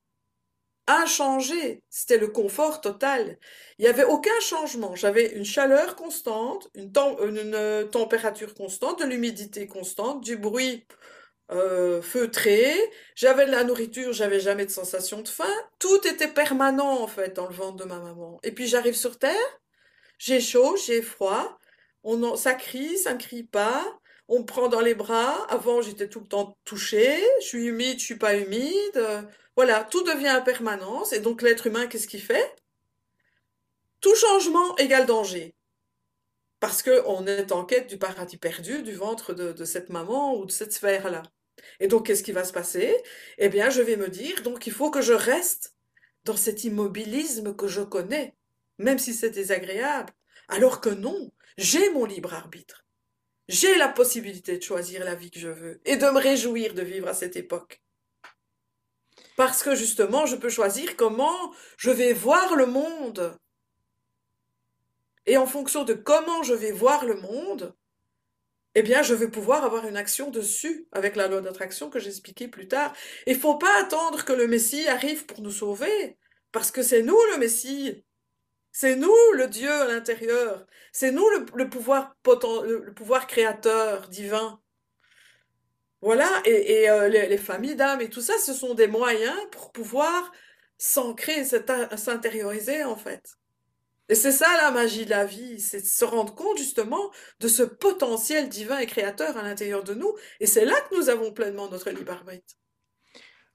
inchangé. C'était le confort total. Il n'y avait aucun changement. J'avais une chaleur constante, une, une température constante, de l'humidité constante, du bruit euh, feutré, j'avais de la nourriture, j'avais jamais de sensation de faim, tout était permanent en fait dans le ventre de ma maman. Et puis j'arrive sur Terre, j'ai chaud, j'ai froid, on ça crie, ça ne crie pas, on me prend dans les bras, avant j'étais tout le temps touchée, je suis humide, je suis pas humide, voilà, tout devient en permanence, et donc l'être humain, qu'est-ce qu'il fait? Tout changement égale danger parce qu'on est en quête du paradis perdu, du ventre de, cette maman ou de cette sphère-là. Et donc, qu'est-ce qui va se passer? Eh bien, je vais me dire, donc, il faut que je reste dans cet immobilisme que je connais, même si c'est désagréable. Alors que non, j'ai mon libre arbitre. J'ai la possibilité de choisir la vie que je veux et de me réjouir de vivre à cette époque. Parce que justement, je peux choisir comment je vais voir le monde. Et en fonction de comment je vais voir le monde, eh bien, je vais pouvoir avoir une action dessus avec la loi d'attraction que j'expliquais plus tard. Il faut pas attendre que le Messie arrive pour nous sauver, parce que c'est nous le Messie. C'est nous le Dieu à l'intérieur. C'est nous le, pouvoir le, pouvoir créateur divin. Voilà, et, euh, les, familles d'âmes et tout ça, ce sont des moyens pour pouvoir s'ancrer, s'intérioriser en fait. Et c'est ça la magie de la vie, c'est se rendre compte justement de ce potentiel divin et créateur à l'intérieur de nous. Et c'est là que nous avons pleinement notre libre arbitre.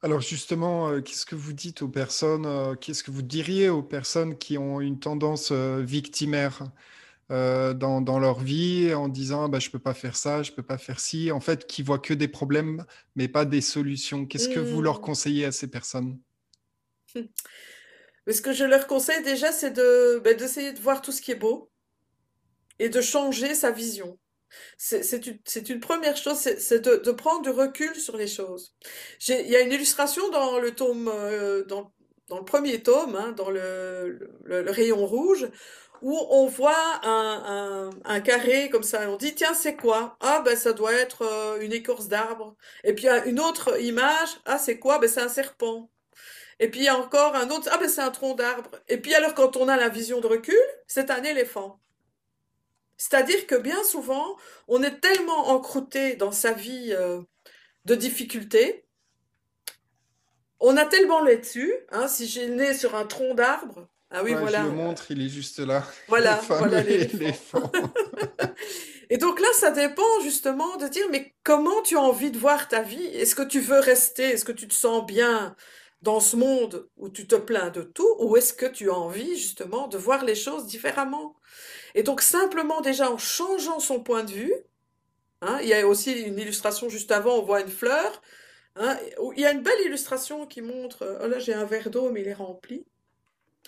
Alors justement, euh, qu'est-ce que vous dites aux personnes, euh, qu'est-ce que vous diriez aux personnes qui ont une tendance euh, dans, leur vie en disant bah, je ne peux pas faire ça, je ne peux pas faire ci, en fait, qui voient que des problèmes mais pas des solutions. Qu'est-ce que vous leur mmh. conseillez à ces personnes? Mais ce que je leur conseille déjà, c'est de, ben, d'essayer de voir tout ce qui est beau et de changer sa vision. C'est une, une, première chose, c'est de, de, prendre du recul sur les choses. Il y a une illustration dans le tome, euh, dans, dans, le premier tome, hein, dans le, le, rayon rouge, où on voit un, carré comme ça. On dit tiens c'est quoi? Ah ben ça doit être euh, une écorce d'arbre. Et puis une autre image. Ah c'est quoi? Ben c'est un serpent. Et puis encore un autre, ah ben c'est un tronc d'arbre. Et puis alors quand on a la vision de recul, c'est un éléphant. C'est-à-dire que bien souvent, on est tellement encrouté dans sa vie euh, de difficultés, on a tellement les dessus, hein, si j'ai né sur un tronc d'arbre, ah oui, voilà. Je le montre, il est juste là. Voilà, voilà l'éléphant. Et donc là, ça dépend justement de dire, mais comment tu as envie de voir ta vie? Est-ce que tu veux rester? Est-ce que tu te sens bien dans ce monde où tu te plains de tout, ou est-ce que tu as envie justement de voir les choses différemment? Et donc simplement déjà en changeant son point de vue, hein, il y a aussi une illustration juste avant, on voit une fleur, hein, il y a une belle illustration qui montre, oh là j'ai un verre d'eau mais il est rempli,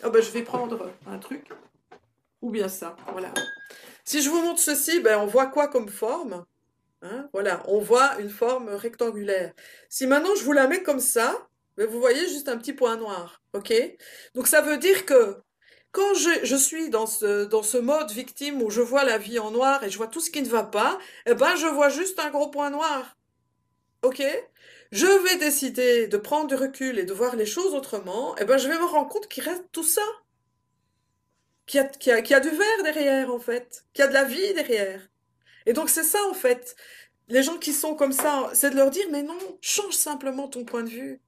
ben je vais prendre un truc, ou bien ça, voilà. Si je vous montre ceci, ben on voit quoi comme forme hein, Voilà, on voit une forme rectangulaire. Si maintenant je vous la mets comme ça, mais vous voyez juste un petit point noir, ok? Donc ça veut dire que quand je, suis dans ce, dans ce mode victime où je vois la vie en noir et je vois tout ce qui ne va pas, eh ben je vois juste un gros point noir. Ok? Je vais décider de prendre du recul et de voir les choses autrement, eh ben je vais me rendre compte qu'il reste tout ça. Qu'il y, a, du vert derrière, en fait. Qu'il y a de la vie derrière. Et donc c'est ça, en fait. Les gens qui sont comme ça, c'est de leur dire, mais non, change simplement ton point de vue.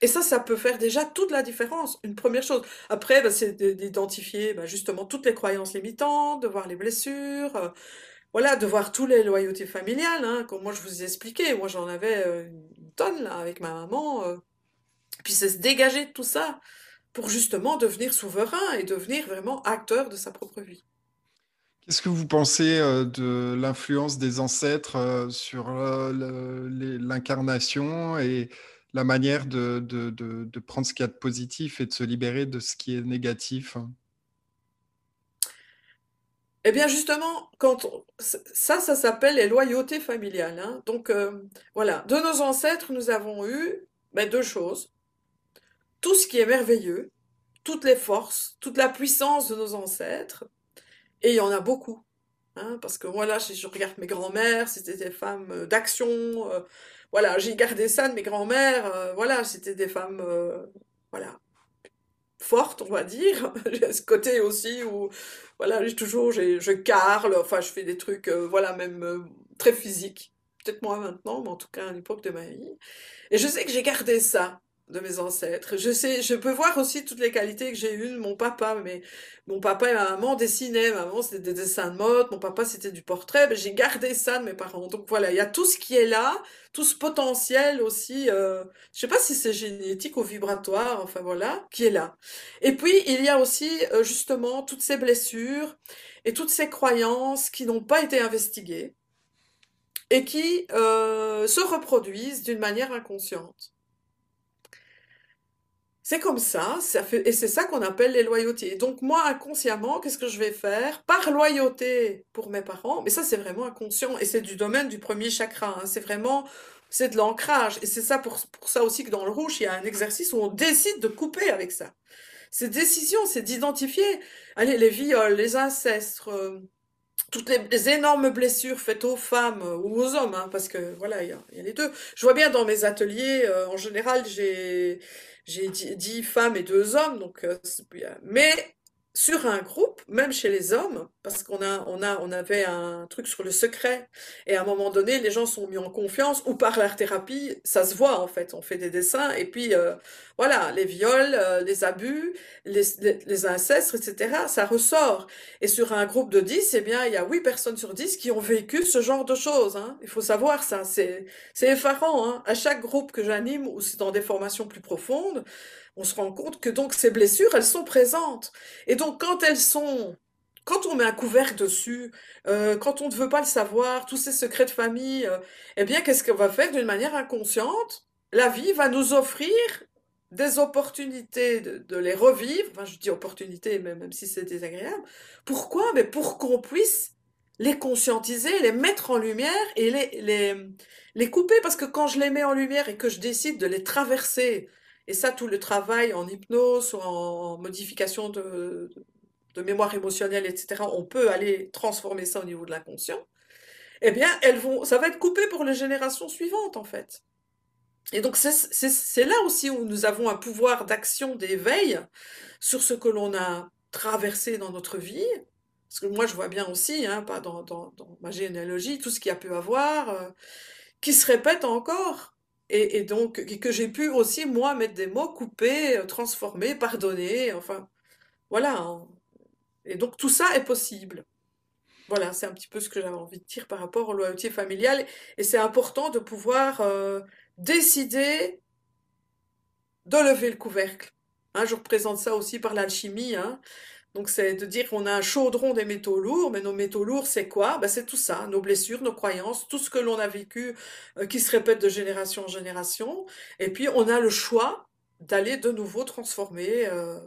Et ça, ça peut faire déjà toute la différence. Une première chose. Après, bah, c'est d'identifier bah, justement toutes les croyances limitantes, de voir les blessures, euh, voilà, de voir tous les loyautés familiales. Hein, comme moi, je vous ai expliqué. Moi, j'en avais euh, une tonne là, avec ma maman. Euh. puis c'est se dégager de tout ça pour justement devenir souverain et devenir vraiment acteur de sa propre vie. Qu'est-ce que vous pensez de l'influence des ancêtres sur l'incarnation et la manière de, prendre ce qu'il y a de positif et de se libérer de ce qui est négatif Eh bien justement, quand ça, ça s'appelle les loyautés familiales. Hein. Donc euh, voilà, de nos ancêtres, nous avons eu ben, deux choses. Tout ce qui est merveilleux, toutes les forces, toute la puissance de nos ancêtres, et il y en a beaucoup. Hein, parce que moi là, si je regarde mes grands-mères, c'était des femmes euh, d'action, euh, voilà, j'ai gardé ça de mes grands-mères. Voilà, c'était des femmes, voilà, forte, on va dire. J'ai ce côté aussi où, voilà, j'ai toujours, je carle, enfin, je fais des trucs, euh, voilà, même euh, très physiques. Peut-être moins maintenant, mais en tout cas à l'époque de ma vie. Et je sais que j'ai gardé ça de mes ancêtres. Je sais, je peux voir aussi toutes les qualités que j'ai eues de mon papa, mais mon papa et ma maman dessinaient, ma maman c'était des dessins de mode, mon papa c'était du portrait, mais j'ai gardé ça de mes parents. Donc voilà, il y a tout ce qui est là, tout ce potentiel aussi, euh, je sais pas si c'est génétique ou vibratoire, enfin voilà, qui est là. Et puis il y a aussi euh, justement toutes ces blessures et toutes ces croyances qui n'ont pas été investiguées et qui euh, se reproduisent d'une manière inconsciente. C'est comme ça, ça fait, et c'est ça qu'on appelle les loyautés. Donc moi, inconsciemment, qu'est-ce que je vais faire? Par loyauté pour mes parents, mais ça c'est vraiment inconscient, et c'est du domaine du premier chakra, hein. c'est vraiment, c'est de l'ancrage, et c'est ça pour, pour ça aussi que dans le rouge, il y a un exercice où on décide de couper avec ça. Ces décisions, c'est d'identifier, allez, les viols, les incestes, euh, toutes les, énormes blessures faites aux femmes ou aux hommes, hein, parce que voilà, il y, a, les deux. Je vois bien dans mes ateliers, euh, en général, j'ai j'ai dix femmes et deux hommes, donc euh, mais sur un groupe, même chez les hommes, parce qu'on a, on a, on avait un truc sur le secret, et à un moment donné, les gens sont mis en confiance, ou par l'art thérapie, ça se voit en fait, on fait des dessins, et puis euh, voilà, les viols, euh, les abus, les, les, incestes, etc., ça ressort. Et sur un groupe de 10, eh bien, il y a 8 personnes sur 10 qui ont vécu ce genre de choses. Hein. Il faut savoir ça, c'est effarant. Hein. À chaque groupe que j'anime, ou c'est dans des formations plus profondes, on se rend compte que donc ces blessures, elles sont présentes. Et donc quand elles sont, quand on met un couvercle dessus, euh, quand on ne veut pas le savoir, tous ces secrets de famille, euh, eh bien qu'est-ce qu'on va faire d'une manière inconsciente? La vie va nous offrir des opportunités de, les revivre. Enfin, je dis opportunités, même, même si c'est désagréable. Pourquoi? Mais pour qu'on puisse les conscientiser, les mettre en lumière et les, les, les couper. Parce que quand je les mets en lumière et que je décide de les traverser, et ça, tout le travail en hypnose en modification de, mémoire émotionnelle, etc., on peut aller transformer ça au niveau de l'inconscient. Eh bien, ça va être coupé pour les générations suivantes, en fait. Et donc, c'est là aussi où nous avons un pouvoir d'action, d'éveil sur ce que l'on a traversé dans notre vie. Parce que moi, je vois bien aussi, hein, pas dans, ma généalogie, tout ce qu'il y a pu avoir, euh, qui se répète encore. Et, donc, que j'ai pu aussi, moi, mettre des mots, couper, euh, transformer, pardonner, enfin, voilà. Hein. Et donc, tout ça est possible. Voilà, c'est un petit peu ce que j'avais envie de dire par rapport au loyauté familiale. Et c'est important de pouvoir euh, décider de lever le couvercle. Hein, je représente ça aussi par l'alchimie. Hein. Donc c'est de dire qu'on a un chaudron des métaux lourds, mais nos métaux lourds, c'est quoi? Ben, C'est tout ça, nos blessures, nos croyances, tout ce que l'on a vécu euh, qui se répète de génération en génération. Et puis on a le choix d'aller de nouveau transformer euh,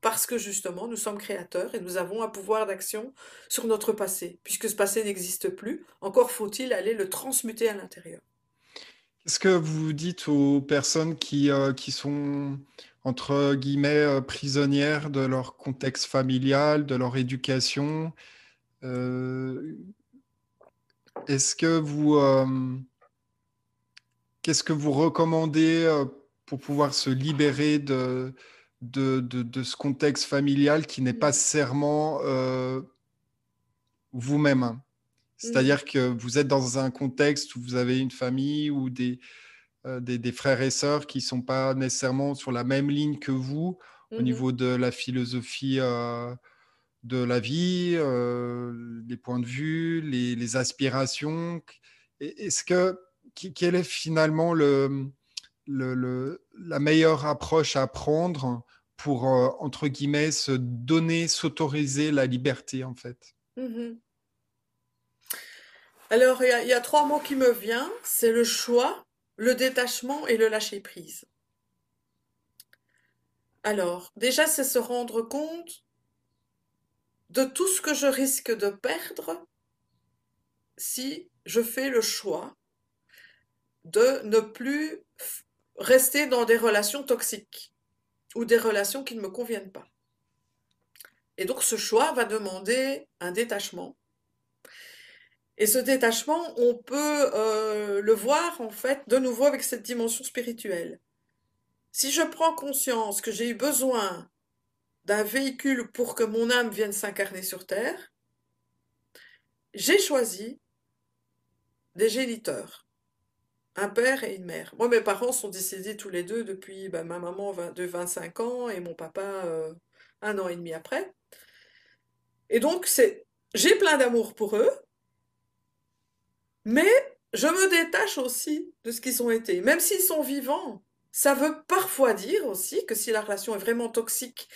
parce que justement nous sommes créateurs et nous avons un pouvoir d'action sur notre passé. Puisque ce passé n'existe plus, encore faut-il aller le transmuter à l'intérieur. Qu'est-ce que vous dites aux personnes qui, euh, qui sont entre guillemets, euh, prisonnières de leur contexte familial, de leur éducation. Euh, est-ce que vous, qu'est-ce que vous recommandez pour pouvoir se libérer de, de, de, ce contexte familial qui n'est pas serment vous-même? C'est-à-dire que vous êtes dans un contexte où vous avez une famille ou des, euh, des, frères et sœurs qui ne sont pas nécessairement sur la même ligne que vous au mmh niveau de la philosophie euh, de la vie, euh, les points de vue, les, aspirations. Est-ce que quelle est finalement le, la meilleure approche à prendre pour entre guillemets se donner, s'autoriser la liberté en fait? Mmh Alors il y, a trois mots qui me viennent, c'est le choix, le détachement et le lâcher-prise. Alors, déjà, c'est se rendre compte de tout ce que je risque de perdre si je fais le choix de ne plus rester dans des relations toxiques ou des relations qui ne me conviennent pas. Et donc ce choix va demander un détachement, et ce détachement, on peut euh, le voir en fait de nouveau avec cette dimension spirituelle. Si je prends conscience que j'ai eu besoin d'un véhicule pour que mon âme vienne s'incarner sur Terre, j'ai choisi des géniteurs, un père et une mère. Moi, mes parents sont décédés tous les deux depuis bah, ma maman de 25 ans et mon papa euh, un an et demi après. Et donc, j'ai plein d'amour pour eux, mais je me détache aussi de ce qu'ils ont été, même s'ils sont vivants. Ça veut parfois dire aussi que si la relation est vraiment toxique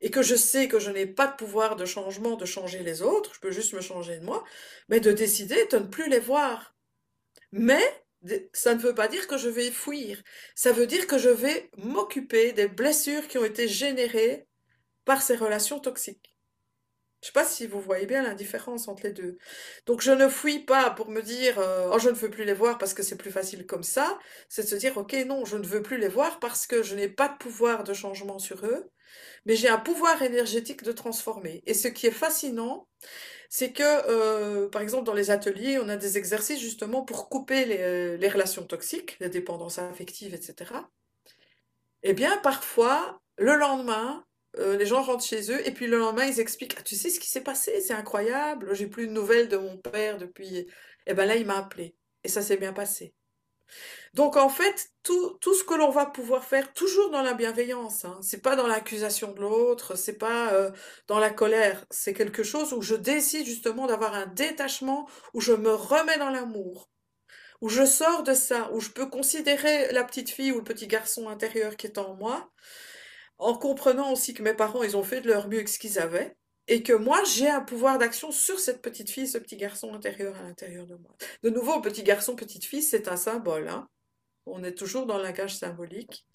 et que je sais que je n'ai pas de pouvoir de changement, de changer les autres, je peux juste me changer de moi, mais de décider de ne plus les voir. Mais ça ne veut pas dire que je vais fuir. Ça veut dire que je vais m'occuper des blessures qui ont été générées par ces relations toxiques. Je ne sais pas si vous voyez bien la différence entre les deux. Donc je ne fuis pas pour me dire euh, oh je ne veux plus les voir parce que c'est plus facile comme ça. C'est de se dire ok non je ne veux plus les voir parce que je n'ai pas de pouvoir de changement sur eux, mais j'ai un pouvoir énergétique de transformer. Et ce qui est fascinant, c'est que euh, par exemple dans les ateliers on a des exercices justement pour couper les, euh, les relations toxiques, les dépendances affectives, etc. Eh bien parfois le lendemain euh, les gens rentrent chez eux et puis le lendemain ils expliquent ah, tu sais ce qui s'est passé? C'est incroyable. J'ai plus de nouvelles de mon père depuis. Et eh ben là il m'a appelé et ça s'est bien passé. Donc en fait tout, tout ce que l'on va pouvoir faire toujours dans la bienveillance hein, c'est pas dans l'accusation de l'autre c'est pas euh, dans la colère. C'est quelque chose où je décide justement d'avoir un détachement où je me remets dans l'amour où je sors de ça où je peux considérer la petite fille ou le petit garçon intérieur qui est en moi en comprenant aussi que mes parents, ils ont fait de leur mieux avec ce qu'ils avaient, et que moi, j'ai un pouvoir d'action sur cette petite fille, ce petit garçon intérieur à l'intérieur de moi. De nouveau, petit garçon, petite fille, c'est un symbole. Hein. On est toujours dans le langage symbolique.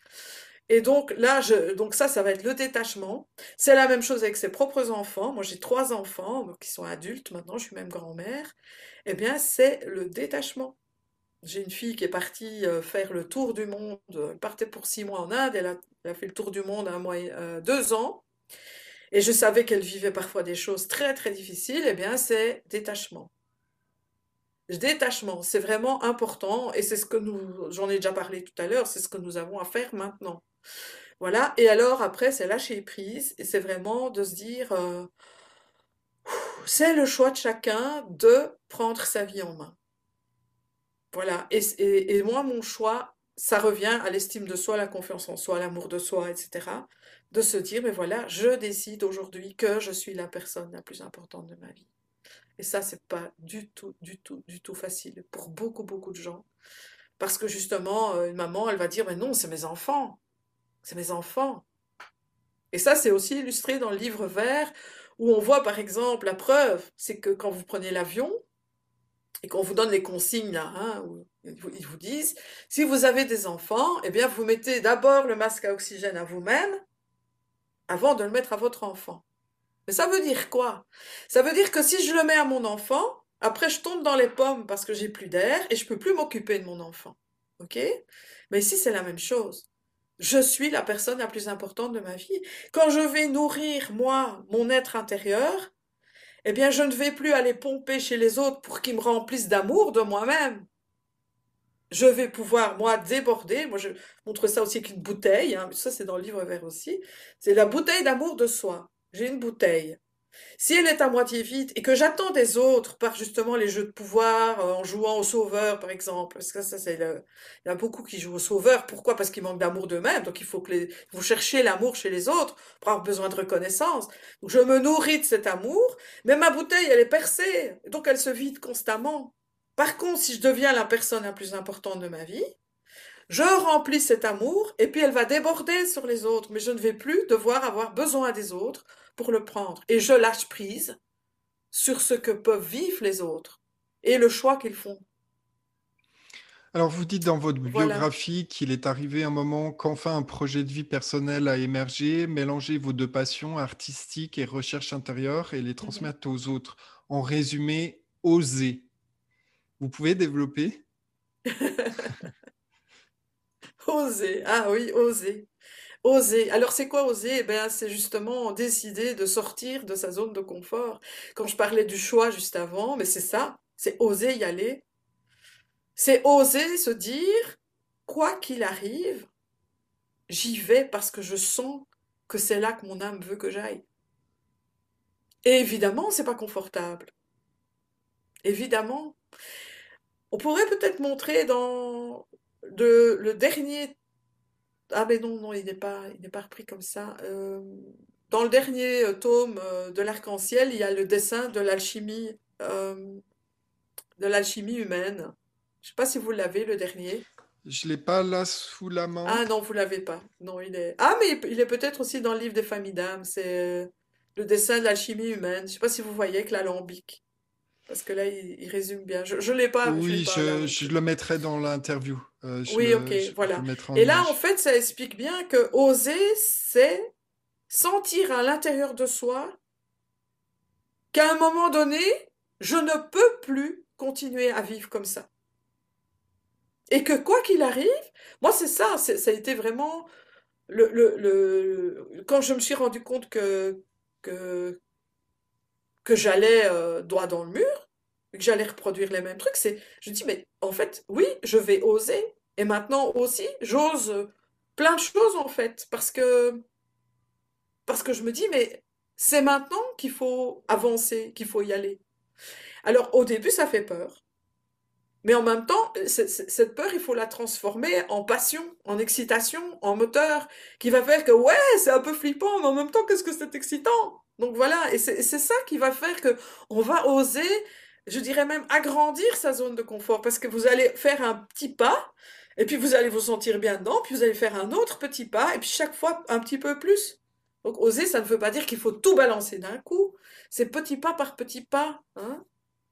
Et donc là, donc ça, ça va être le détachement. C'est la même chose avec ses propres enfants. Moi, j'ai trois enfants qui sont adultes maintenant. Je suis même grand-mère. Eh bien, c'est le détachement. J'ai une fille qui est partie euh, faire le tour du monde. Elle partait pour six mois en Inde. Elle a, fait le tour du monde un mois, euh, deux ans. Et je savais qu'elle vivait parfois des choses très très difficiles. Eh bien, c'est détachement. Détachement, c'est vraiment important. Et c'est ce que nous, j'en ai déjà parlé tout à l'heure, c'est ce que nous avons à faire maintenant. Voilà. Et alors après, c'est lâcher prise. Et c'est vraiment de se dire, euh, c'est le choix de chacun de prendre sa vie en main. Voilà. Et, moi, mon choix, ça revient à l'estime de soi, la confiance en soi, l'amour de soi, etc. De se dire, mais voilà, je décide aujourd'hui que je suis la personne la plus importante de ma vie. Et ça, c'est pas du tout, du tout, du tout facile pour beaucoup, beaucoup de gens. Parce que justement, euh, une maman, elle va dire, mais non, c'est mes enfants. C'est mes enfants. Et ça, c'est aussi illustré dans le livre vert, où on voit par exemple la preuve, c'est que quand vous prenez l'avion, et qu'on vous donne les consignes là, hein, où ils vous disent, si vous avez des enfants, eh bien vous mettez d'abord le masque à oxygène à vous-même avant de le mettre à votre enfant. Mais ça veut dire quoi? Ça veut dire que si je le mets à mon enfant, après je tombe dans les pommes parce que j'ai plus d'air et je peux plus m'occuper de mon enfant. OK? Mais ici c'est la même chose. Je suis la personne la plus importante de ma vie. Quand je vais nourrir moi mon être intérieur, eh bien, je ne vais plus aller pomper chez les autres pour qu'ils me remplissent d'amour de moi-même. Je vais pouvoir, moi, déborder. Moi, je montre ça aussi avec une bouteille. Hein. Ça, c'est dans le livre vert aussi. C'est la bouteille d'amour de soi. J'ai une bouteille. Si elle est à moitié vide et que j'attends des autres par justement les jeux de pouvoir, euh, en jouant au sauveur par exemple, parce que ça, c'est il y a beaucoup qui jouent au sauveur. Pourquoi? Parce qu'ils manquent d'amour d'eux-mêmes, donc il faut que vous cherchiez l'amour chez les autres pour avoir besoin de reconnaissance. Je me nourris de cet amour, mais ma bouteille elle est percée, donc elle se vide constamment. Par contre, si je deviens la personne la plus importante de ma vie, je remplis cet amour et puis elle va déborder sur les autres, mais je ne vais plus devoir avoir besoin des autres pour le prendre. Et je lâche prise sur ce que peuvent vivre les autres et le choix qu'ils font. Alors, vous dites dans votre biographie qu'il est arrivé un moment qu'enfin un projet de vie personnel a émergé, mélanger vos deux passions, artistiques et recherche intérieure, et les transmettre aux autres. En résumé, oser. Vous pouvez développer? Oser. Ah oui, oser. Oser. Alors c'est quoi oser? Eh bien, c'est justement décider de sortir de sa zone de confort. Quand je parlais du choix juste avant, mais c'est ça, c'est oser y aller. C'est oser se dire, quoi qu'il arrive, j'y vais parce que je sens que c'est là que mon âme veut que j'aille. Et évidemment, c'est pas confortable. Évidemment. On pourrait peut-être montrer dans le dernier. Ah mais non, non, il n'est pas, il n'est pas repris comme ça. Euh, dans le dernier euh, tome euh, de l'arc-en-ciel, il y a le dessin de l'alchimie, de l'alchimie humaine. Je sais pas si vous l'avez, le dernier. Je l'ai pas là sous la main. Ah non, vous l'avez pas. Non, il est. Ah mais il est peut-être aussi dans le livre des familles d'âmes. C'est le dessin de l'alchimie humaine. Je sais pas si vous voyez avec l'alambic. Parce que là, il, résume bien. Je ne l'ai pas. Oui, je, le mettrai dans l'interview. Euh, oui, ok, voilà. Et là, en fait, ça explique bien que oser, c'est sentir à l'intérieur de soi qu'à un moment donné, je ne peux plus continuer à vivre comme ça. Et que quoi qu'il arrive, moi, c'est ça, ça a été vraiment le, le, le, quand je me suis rendu compte que, que, que j'allais euh, droit dans le mur, que j'allais reproduire les mêmes trucs, c'est, je dis, mais en fait, oui, je vais oser. Et maintenant aussi, j'ose plein de choses, en fait, parce que, parce que je me dis, mais c'est maintenant qu'il faut avancer, qu'il faut y aller. Alors, au début, ça fait peur. Mais en même temps, cette peur, il faut la transformer en passion, en excitation, en moteur, qui va faire que, ouais, c'est un peu flippant, mais en même temps, qu'est-ce que c'est excitant? Donc voilà, et c'est ça qui va faire que on va oser, je dirais même agrandir sa zone de confort, parce que vous allez faire un petit pas, et puis vous allez vous sentir bien dedans, puis vous allez faire un autre petit pas, et puis chaque fois un petit peu plus. Donc oser, ça ne veut pas dire qu'il faut tout balancer d'un coup. C'est petit pas par petit pas. Hein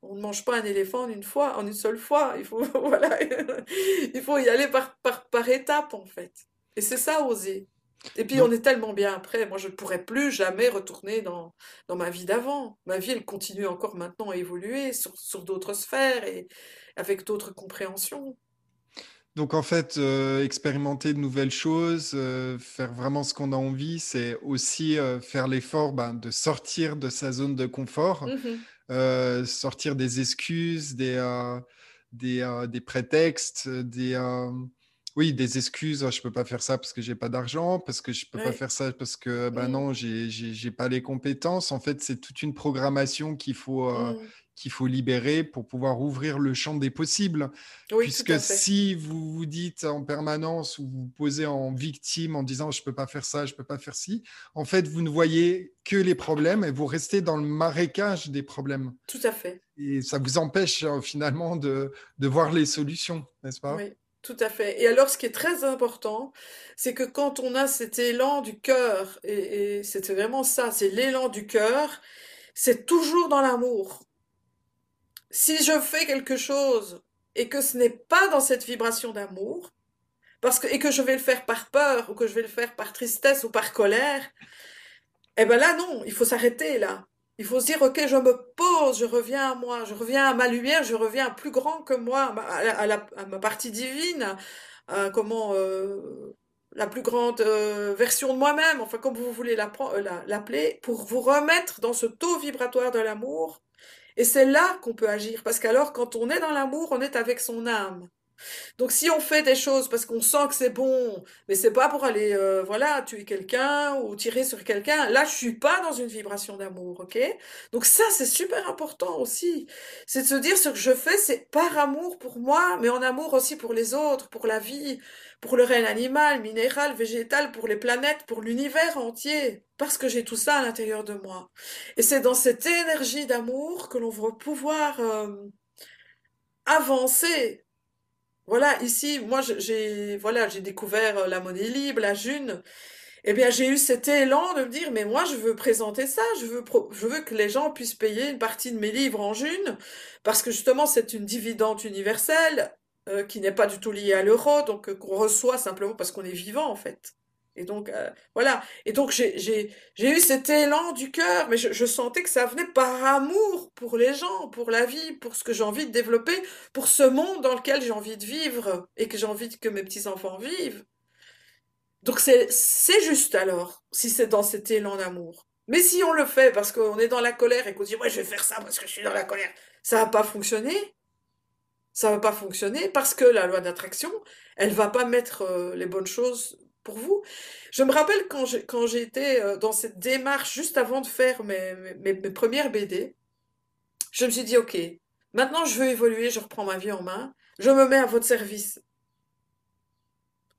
on ne mange pas un éléphant en une fois, en une seule fois. Il faut, voilà, il faut y aller par, par, par étapes, en fait. Et c'est ça, oser. Et puis on est tellement bien après, moi je ne pourrais plus jamais retourner dans, dans ma vie d'avant. Ma vie, elle continue encore maintenant à évoluer sur, sur d'autres sphères et avec d'autres compréhensions. Donc en fait, euh, expérimenter de nouvelles choses, euh, faire vraiment ce qu'on a envie, c'est aussi euh, faire l'effort ben, de sortir de sa zone de confort, mmh sortir des excuses, des, des, des prétextes, des oui, des excuses. «Ah, je peux pas faire ça parce que j'ai pas d'argent, parce que je peux pas faire ça parce que ben non, j'ai j'ai pas les compétences. En fait, c'est toute une programmation qu'il faut euh, mmh. qu'il faut libérer pour pouvoir ouvrir le champ des possibles. Puisque si vous vous dites en permanence ou vous, vous posez en victime en disant je peux pas faire ça, je peux pas faire ci, en fait, vous ne voyez que les problèmes et vous restez dans le marécage des problèmes. Tout à fait. Et ça vous empêche euh, finalement de, de voir les solutions, n'est-ce pas? Oui. Tout à fait. Et alors, ce qui est très important, c'est que quand on a cet élan du cœur, et, c'est vraiment ça, c'est l'élan du cœur, c'est toujours dans l'amour. Si je fais quelque chose et que ce n'est pas dans cette vibration d'amour, parce que, et que je vais le faire par peur, ou que je vais le faire par tristesse ou par colère, eh ben là, non, il faut s'arrêter là. Il faut se dire, ok, je me pose, je reviens à moi, je reviens à ma lumière, je reviens plus grand que moi, à, ma partie divine, comment euh, la plus grande euh, version de moi-même, enfin comme vous voulez euh, l'appeler, pour vous remettre dans ce taux vibratoire de l'amour. Et c'est là qu'on peut agir, parce qu'alors quand on est dans l'amour, on est avec son âme. Donc si on fait des choses parce qu'on sent que c'est bon, mais c'est pas pour aller euh, voilà tuer quelqu'un ou tirer sur quelqu'un, là je suis pas dans une vibration d'amour, ok? Donc ça c'est super important aussi, c'est de se dire ce que je fais c'est par amour pour moi, mais en amour aussi pour les autres, pour la vie, pour le règne animal, minéral, végétal, pour les planètes, pour l'univers entier, parce que j'ai tout ça à l'intérieur de moi. Et c'est dans cette énergie d'amour que l'on va pouvoir euh, avancer voilà, ici, moi, j'ai voilà, j'ai découvert euh, la monnaie libre, la June. Eh bien, j'ai eu cet élan de me dire, mais moi, je veux présenter ça, je veux, je veux que les gens puissent payer une partie de mes livres en June, parce que justement, c'est une dividende universelle euh, qui n'est pas du tout liée à l'euro, donc euh, qu'on reçoit simplement parce qu'on est vivant, en fait. Et donc, euh, voilà. Et donc, j'ai eu cet élan du cœur, mais je, sentais que ça venait par amour pour les gens, pour la vie, pour ce que j'ai envie de développer, pour ce monde dans lequel j'ai envie de vivre et que j'ai envie que mes petits-enfants vivent. Donc, c'est juste alors, si c'est dans cet élan d'amour. Mais si on le fait parce qu'on est dans la colère et qu'on dit, ouais, je vais faire ça parce que je suis dans la colère, ça va pas fonctionner. Ça va pas fonctionner parce que la loi d'attraction, elle va pas mettre euh, les bonnes choses pour vous. Je me rappelle quand j'ai, j'étais euh, dans cette démarche juste avant de faire mes, premières BD, je me suis dit, OK, maintenant je veux évoluer, je reprends ma vie en main, je me mets à votre service.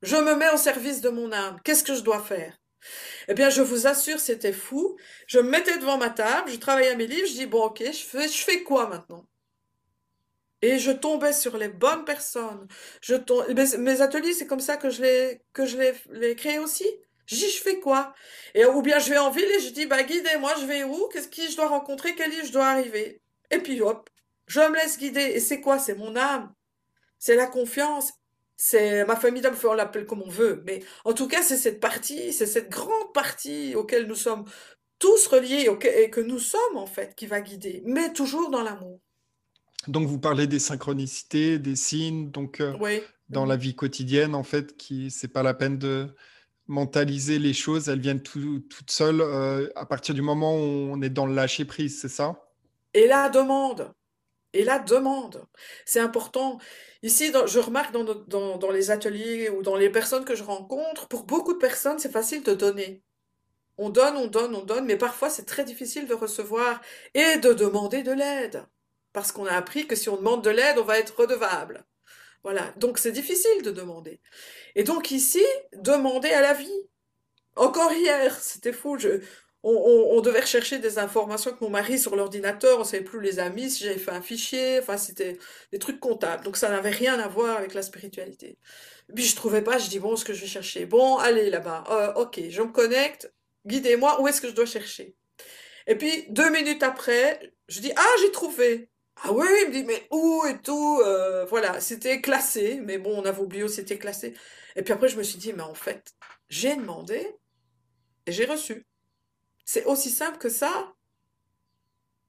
Je me mets au service de mon âme. Qu'est-ce que je dois faire? Eh bien, je vous assure, c'était fou. Je me mettais devant ma table, je travaillais à mes livres, je dis, bon, ok, je fais quoi maintenant? Et je tombais sur les bonnes personnes. Je mes, ateliers, c'est comme ça que je les, que je les, les crée aussi. Je dis, je fais quoi? Et ou bien je vais en ville et je dis, bah guidez-moi, je vais où? Qu'est-ce qui je dois rencontrer? Quel livre je dois arriver? Et puis hop, je me laisse guider. Et c'est quoi? C'est mon âme. C'est la confiance. C'est ma famille d'âme, on l'appelle comme on veut. Mais en tout cas, c'est cette partie, c'est cette grande partie auquel nous sommes tous reliés et que nous sommes en fait qui va guider, mais toujours dans l'amour. Donc, vous parlez des synchronicités, des signes, donc euh, dans la vie quotidienne, en fait, qui c'est pas la peine de mentaliser les choses, elles viennent toutes seules euh, à partir du moment où on est dans le lâcher prise, c'est ça? Et la demande, et la demande, c'est important. Ici, je remarque dans, dans, dans, les ateliers ou dans les personnes que je rencontre, pour beaucoup de personnes, c'est facile de donner. On donne, on donne, on donne, mais parfois c'est très difficile de recevoir et de demander de l'aide parce qu'on a appris que si on demande de l'aide, on va être redevable. Voilà, donc c'est difficile de demander. Et donc ici, demander à la vie. Encore hier, c'était fou. Je, on, devait rechercher des informations avec mon mari sur l'ordinateur, on savait plus les amis, si j'avais fait un fichier, enfin c'était des trucs comptables. Donc ça n'avait rien à voir avec la spiritualité. Puis je trouvais pas, je dis bon, ce que je vais chercher Bon, allez là-bas. Euh, ok, je me connecte. Guidez-moi, où est-ce que je dois chercher? Et puis deux minutes après, je dis ah j'ai trouvé. Ah oui, il me dit, mais où et tout, euh, voilà, c'était classé, mais bon, on avait oublié où c'était classé. Et puis après, je me suis dit, mais en fait, j'ai demandé et j'ai reçu. C'est aussi simple que ça.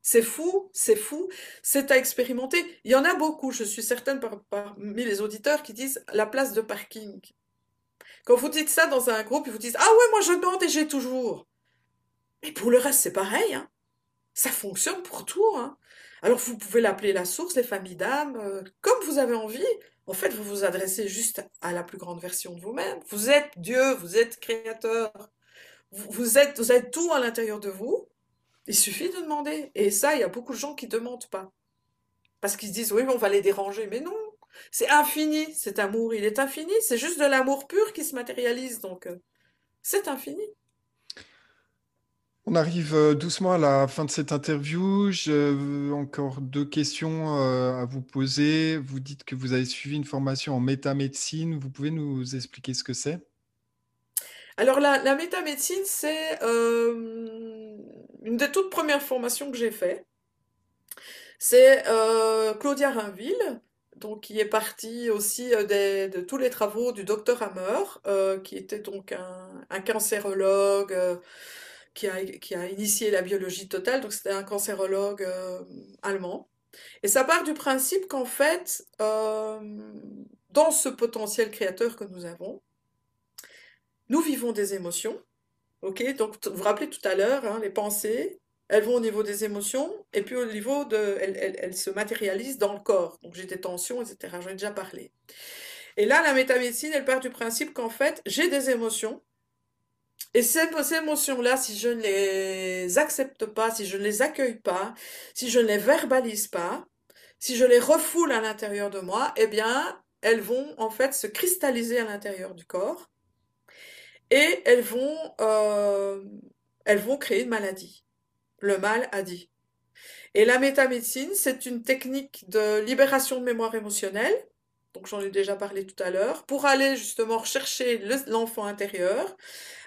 C'est fou, c'est fou, c'est à expérimenter. Il y en a beaucoup, je suis certaine parmi les auditeurs qui disent la place de parking. Quand vous dites ça dans un groupe, ils vous disent Ah ouais, moi je demande et j'ai toujours. Mais pour le reste, c'est pareil. Hein. Ça fonctionne pour tout. Hein. Alors vous pouvez l'appeler la source, les familles d'âmes, euh, comme vous avez envie. En fait, vous vous adressez juste à la plus grande version de vous-même. Vous êtes Dieu, vous êtes créateur. Vous, êtes, vous êtes tout à l'intérieur de vous. Il suffit de demander. Et ça, il y a beaucoup de gens qui ne demandent pas. Parce qu'ils se disent, oui, on va les déranger. Mais non, c'est infini, cet amour. Il est infini. C'est juste de l'amour pur qui se matérialise. Donc, euh, c'est infini. On arrive euh, doucement à la fin de cette interview. J'ai encore deux questions euh, à vous poser. Vous dites que vous avez suivi une formation en métamédecine. Vous pouvez nous expliquer ce que c'est? Alors, la, la métamédecine, c'est euh, une des toutes premières formations que j'ai fait. C'est Claudia Rainville, donc qui est partie aussi de tous les travaux du docteur Hammer, qui était donc un cancérologue qui a, initié la biologie totale, donc c'était un cancérologue euh, allemand. Et ça part du principe qu'en fait, euh, dans ce potentiel créateur que nous avons, nous vivons des émotions. Ok, donc vous vous rappelez tout à l'heure, hein, les pensées, elles vont au niveau des émotions, et puis au niveau de, elles, elles, elles se matérialisent dans le corps. Donc j'ai des tensions, etc. J'en ai déjà parlé. Et là, la métamédecine, elle part du principe qu'en fait, j'ai des émotions, et ces, émotions-là, si je ne les accepte pas, si je ne les accueille pas, si je ne les verbalise pas, si je les refoule à l'intérieur de moi, eh bien, elles vont en fait se cristalliser à l'intérieur du corps et elles vont, euh, elles vont créer une maladie. Le mal a dit. Et la métamédecine, c'est une technique de libération de mémoire émotionnelle donc j'en ai déjà parlé tout à l'heure, pour aller justement rechercher l'enfant intérieur,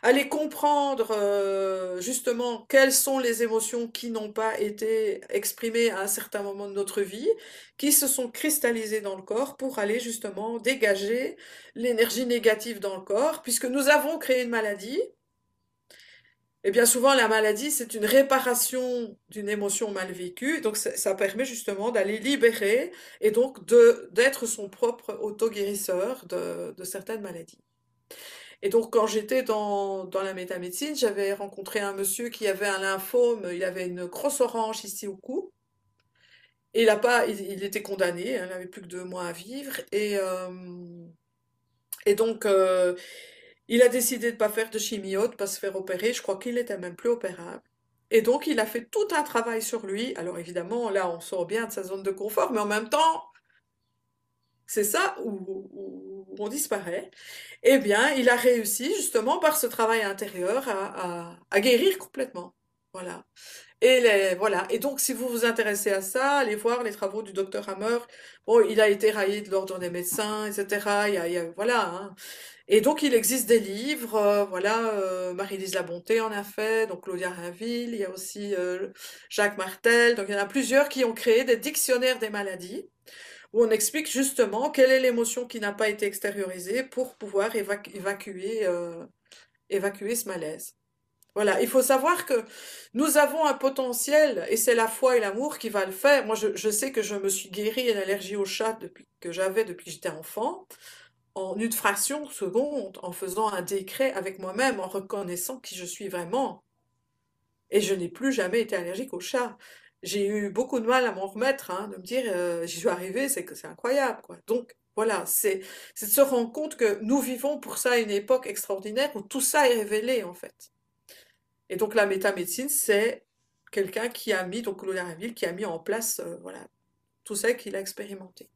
aller comprendre euh, justement quelles sont les émotions qui n'ont pas été exprimées à un certain moment de notre vie, qui se sont cristallisées dans le corps pour aller justement dégager l'énergie négative dans le corps, puisque nous avons créé une maladie, et bien souvent, la maladie, c'est une réparation d'une émotion mal vécue. Donc, ça, permet justement d'aller libérer et donc d'être son propre auto-guérisseur de, de, certaines maladies. Et donc, quand j'étais dans, dans la métamédecine, j'avais rencontré un monsieur qui avait un lymphome, il avait une grosse orange ici au cou. Et il, a pas, il, était condamné, hein, il n'avait plus que deux mois à vivre. Et, euh, et donc, euh, Il a décidé de pas faire de chimio, de pas se faire opérer. Je crois qu'il était même plus opérable. Et donc, il a fait tout un travail sur lui. Alors évidemment, là, on sort bien de sa zone de confort, mais en même temps, c'est ça où, on disparaît. Eh bien, il a réussi justement par ce travail intérieur à, guérir complètement. Voilà. Et les, voilà. Donc, si vous vous intéressez à ça, allez voir les travaux du docteur Hammer. Bon, il a été raillé de l'ordre des médecins, etc. Il y a, voilà. Hein. Et donc, il existe des livres, euh, voilà, euh, Marie-Lise Labonté en a fait, donc Claudia Rainville, il y a aussi euh, Jacques Martel, donc il y en a plusieurs qui ont créé des dictionnaires des maladies, où on explique justement quelle est l'émotion qui n'a pas été extériorisée pour pouvoir évacuer, évacuer ce malaise. Voilà, il faut savoir que nous avons un potentiel, et c'est la foi et l'amour qui va le faire. Moi, je, sais que je me suis guérie d'une allergie au chat depuis que j'avais depuis que j'étais enfant en une fraction de seconde, en faisant un décret avec moi-même, en reconnaissant qui je suis vraiment. Et je n'ai plus jamais été allergique au chat. J'ai eu beaucoup de mal à m'en remettre, hein, de me dire euh, j'y suis arrivée, c'est que c'est incroyable. Quoi. Donc voilà, c'est de se rendre compte que nous vivons pour ça une époque extraordinaire où tout ça est révélé en fait. Et donc la métamédecine, c'est quelqu'un qui a mis, donc Claude Ville, qui a mis en place euh, voilà, tout ça qu'il a expérimenté.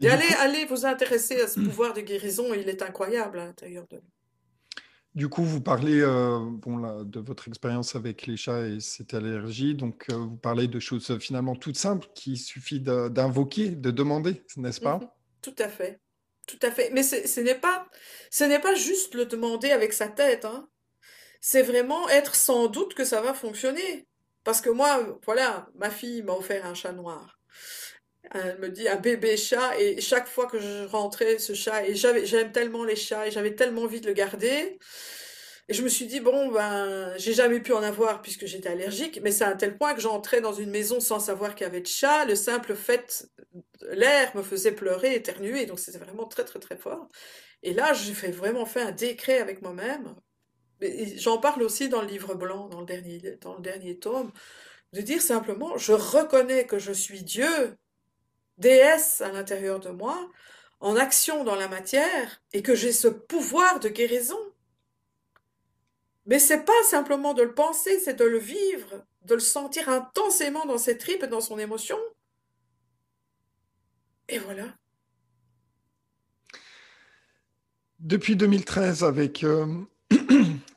Et allez, vous intéresser à ce pouvoir de guérison, il est incroyable à l'intérieur de nous. Du coup, vous parlez euh, bon, de votre expérience avec les chats et cette allergie. Donc, euh, vous parlez de choses euh, finalement toutes simples qu'il suffit d'invoquer, de demander, n'est-ce pas? Mhm. Tout à fait. Tout à fait. Mais ce n'est pas, ce n'est pas juste le demander avec sa tête. Hein. C'est vraiment être sans doute que ça va fonctionner. Parce que moi, voilà, ma fille m'a offert un chat noir. Elle me dit un bébé chat et chaque fois que je rentrais ce chat et j'avais j'aime tellement les chats et j'avais tellement envie de le garder. Et je me suis dit bon ben j'ai jamais pu en avoir puisque j'étais allergique mais c'est à un tel point que j'entrais dans une maison sans savoir qu'il y avait de chat. Le simple fait l'air me faisait pleurer éternuer donc c'était vraiment très très très fort. Et là j'ai vraiment fait un décret avec moi-même. J'en parle aussi dans le livre blanc dans le dernier dans le dernier tome de dire simplement je reconnais que je suis Dieu déesse à l'intérieur de moi, en action dans la matière, et que j'ai ce pouvoir de guérison. Mais c'est pas simplement de le penser, c'est de le vivre, de le sentir intensément dans ses tripes et dans son émotion. Et voilà. Depuis 2013, avec euh,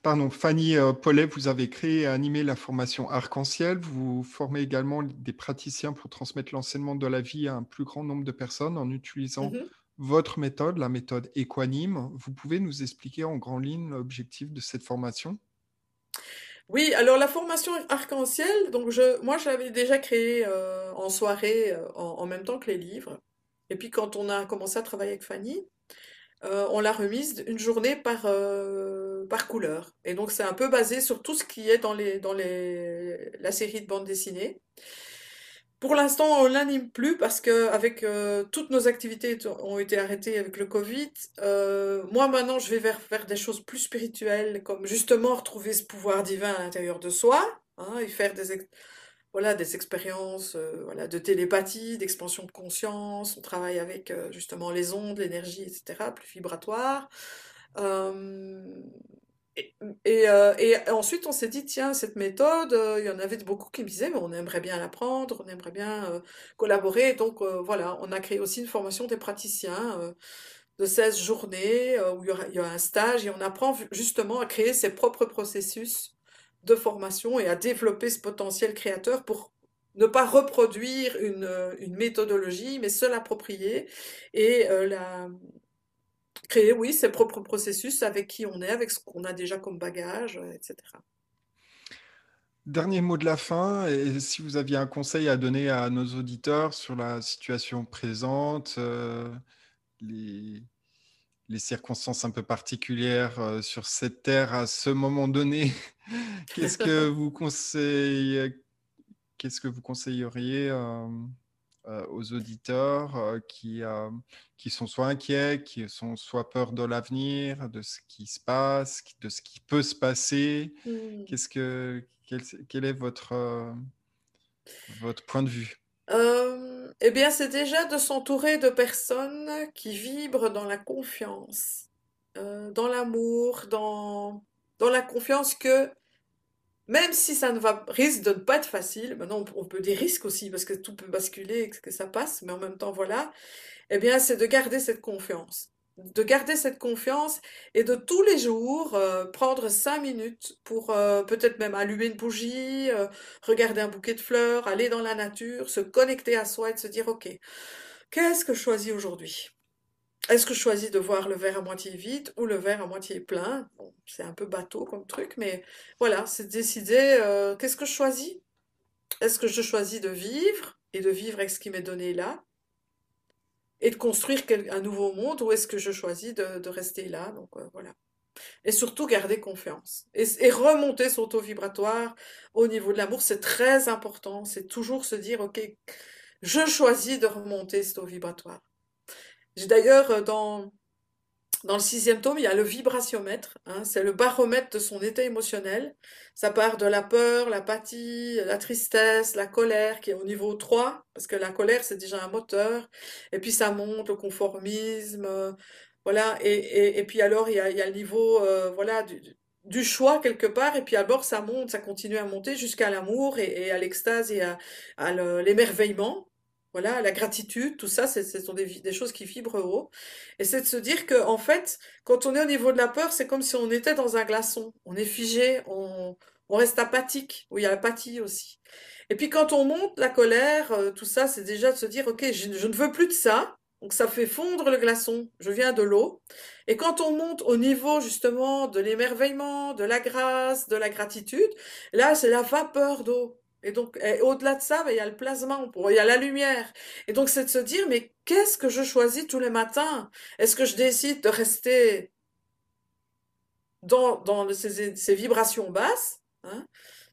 pardon, Fanny euh, Paulet, vous avez créé et animé la formation Arc-en-Ciel. Vous formez également des praticiens pour transmettre l'enseignement de la vie à un plus grand nombre de personnes en utilisant mhm. votre méthode, la méthode équanime. Vous pouvez nous expliquer en grand ligne l'objectif de cette formation? Oui, alors la formation arc-en-ciel, donc je, moi j'avais déjà créé euh, en soirée euh, en, même temps que les livres. Et puis quand on a commencé à travailler avec Fanny, euh, on l'a remise une journée par, euh, par couleur. Et donc c'est un peu basé sur tout ce qui est dans, les, dans les, la série de bande dessinée. Pour l'instant, on l'anime plus parce que avec euh, toutes nos activités ont été arrêtées avec le Covid. moi maintenant, je vais vers, des choses plus spirituelles, comme justement retrouver ce pouvoir divin à l'intérieur de soi, hein, et faire des voilà, des expériences euh, voilà, de télépathie, d'expansion de conscience. On travaille avec euh, justement les ondes, l'énergie, etc., plus vibratoire. Euh, et, et, ensuite, on s'est dit, tiens, cette méthode, il y en avait beaucoup qui me disaient, mais on aimerait bien l'apprendre, on aimerait bien collaborer. Donc voilà, on a créé aussi une formation des praticiens de 16 journées où il y, a un stage et on apprend justement à créer ses propres processus de formation et à développer ce potentiel créateur pour ne pas reproduire une, une méthodologie, mais se l'approprier et euh, la, créer, oui, ses propres processus avec qui on est, avec ce qu'on a déjà comme bagage, euh, etc. Dernier mot de la fin, et si vous aviez un conseil à donner à nos auditeurs sur la situation présente, euh, les, les circonstances un peu particulières euh, sur cette terre à ce moment donné, qu'est-ce que vous conseillez, qu'est-ce que vous conseilleriez euh, aux auditeurs qui, qui sont soit inquiets, qui sont soit peur de l'avenir, de ce qui se passe, de ce qui peut se passer mmh. Qu'est-ce que quel, quel, est votre votre point de vue? Eh bien, c'est déjà de s'entourer de personnes qui vibrent dans la confiance. euh, dans l'amour, dans, dans la confiance que même si ça ne va, risque de ne pas être facile, maintenant on, peut des risques aussi parce que tout peut basculer, que ça passe, mais en même temps voilà, eh bien c'est de garder cette confiance. De garder cette confiance et de tous les jours euh, prendre cinq minutes pour euh, peut-être même allumer une bougie, euh, regarder un bouquet de fleurs, aller dans la nature, se connecter à soi et de se dire ok, qu'est-ce que je choisis aujourd'hui? Est-ce que je choisis de voir le verre à moitié vide ou le verre à moitié plein? C'est un peu bateau comme truc, mais voilà, c'est décider qu'est-ce que je choisis? Est-ce que je choisis de vivre et de vivre avec ce qui m'est donné là et de construire un nouveau monde ou est-ce que je choisis de, rester là? Donc euh, voilà. Et surtout garder confiance et, remonter son taux vibratoire au niveau de l'amour c'est très important. C'est toujours se dire ok je choisis de remonter ce taux vibratoire j'ai d'ailleurs euh, dans dans le sixième tome, il y a le vibratiomètre, hein, c'est le baromètre de son état émotionnel. Ça part de la peur, l'apathie, la tristesse, la colère, qui est au niveau 3, parce que la colère, c'est déjà un moteur. Et puis ça monte, le conformisme, euh, voilà. Et, et, puis alors, il y a, le niveau euh, voilà, du, choix quelque part. Et puis alors, ça monte, ça continue à monter jusqu'à l'amour et, à l'extase et à l'émerveillement. Voilà, la gratitude, tout ça, ce sont des, choses qui vibrent haut. Et c'est de se dire que, en fait, quand on est au niveau de la peur, c'est comme si on était dans un glaçon. On est figé, on, reste apathique, où il y a l'apathie aussi. Et puis quand on monte la colère, euh, tout ça, c'est déjà de se dire, ok, je, je, ne veux plus de ça. Donc ça fait fondre le glaçon. Je viens de l'eau. Et quand on monte au niveau justement de l'émerveillement, de la grâce, de la gratitude, là, c'est la vapeur d'eau. Et donc, au-delà de ça, ben, il y a le plasma, il y a la lumière. Et donc, c'est de se dire, mais qu'est-ce que je choisis tous les matins? Est-ce que je décide de rester dans, dans ces, ces, vibrations basses, hein,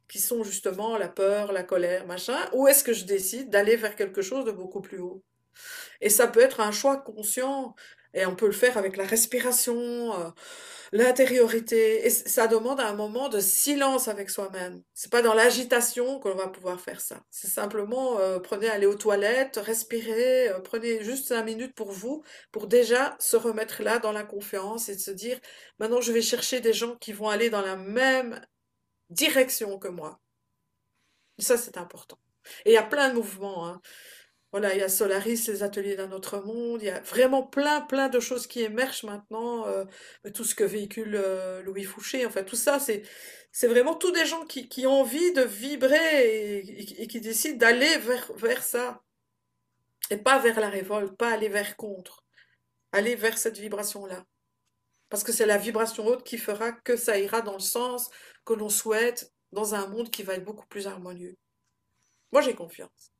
qui sont justement la peur, la colère, machin, ou est-ce que je décide d'aller vers quelque chose de beaucoup plus haut? Et ça peut être un choix conscient, et on peut le faire avec la respiration. Euh, l'intériorité. Et ça demande un moment de silence avec soi-même. C'est pas dans l'agitation qu'on va pouvoir faire ça. C'est simplement euh, prenez aller aux toilettes, respirez, euh, prenez juste cinq minutes pour vous, pour déjà se remettre là dans la confiance et de se dire maintenant je vais chercher des gens qui vont aller dans la même direction que moi. ça c'est important. Et il y a plein de mouvements. Hein. Voilà, il y a Solaris, les ateliers d'un autre monde, il y a vraiment plein, plein de choses qui émergent maintenant, euh, tout ce que véhicule euh, Louis Fouché, enfin tout ça, c'est, c'est vraiment tous des gens qui, ont envie de vibrer et, qui décident d'aller vers, vers ça. Et pas vers la révolte, pas aller vers contre, aller vers cette vibration-là. Parce que c'est la vibration haute qui fera que ça ira dans le sens que l'on souhaite, dans un monde qui va être beaucoup plus harmonieux. Moi, j'ai confiance.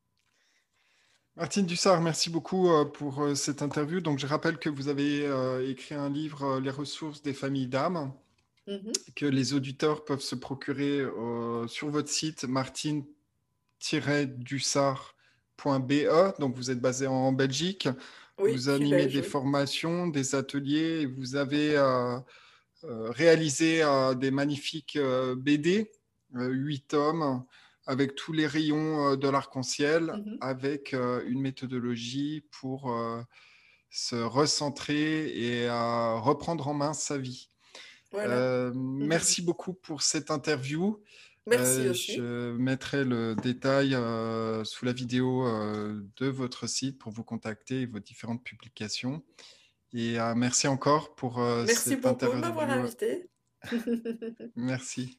Martine Dussard, merci beaucoup euh, pour euh, cette interview. Donc, je rappelle que vous avez euh, écrit un livre, Les ressources des familles d'âmes, mm-hmm. que les auditeurs peuvent se procurer sur votre site martine-dussard.be. Donc, vous êtes basé en Belgique. vous animez des formations, des ateliers. vous avez réalisé des magnifiques BD, huit tomes avec tous les rayons euh, de l'arc-en-ciel, mmh avec euh, une méthodologie pour euh, se recentrer et reprendre en main sa vie. Mmh merci beaucoup pour cette interview. Merci aussi. Je mettrai le détail sous la vidéo de votre site pour vous contacter et vos différentes publications. Et merci encore pour merci cette interview. Merci beaucoup de m'avoir invité. merci.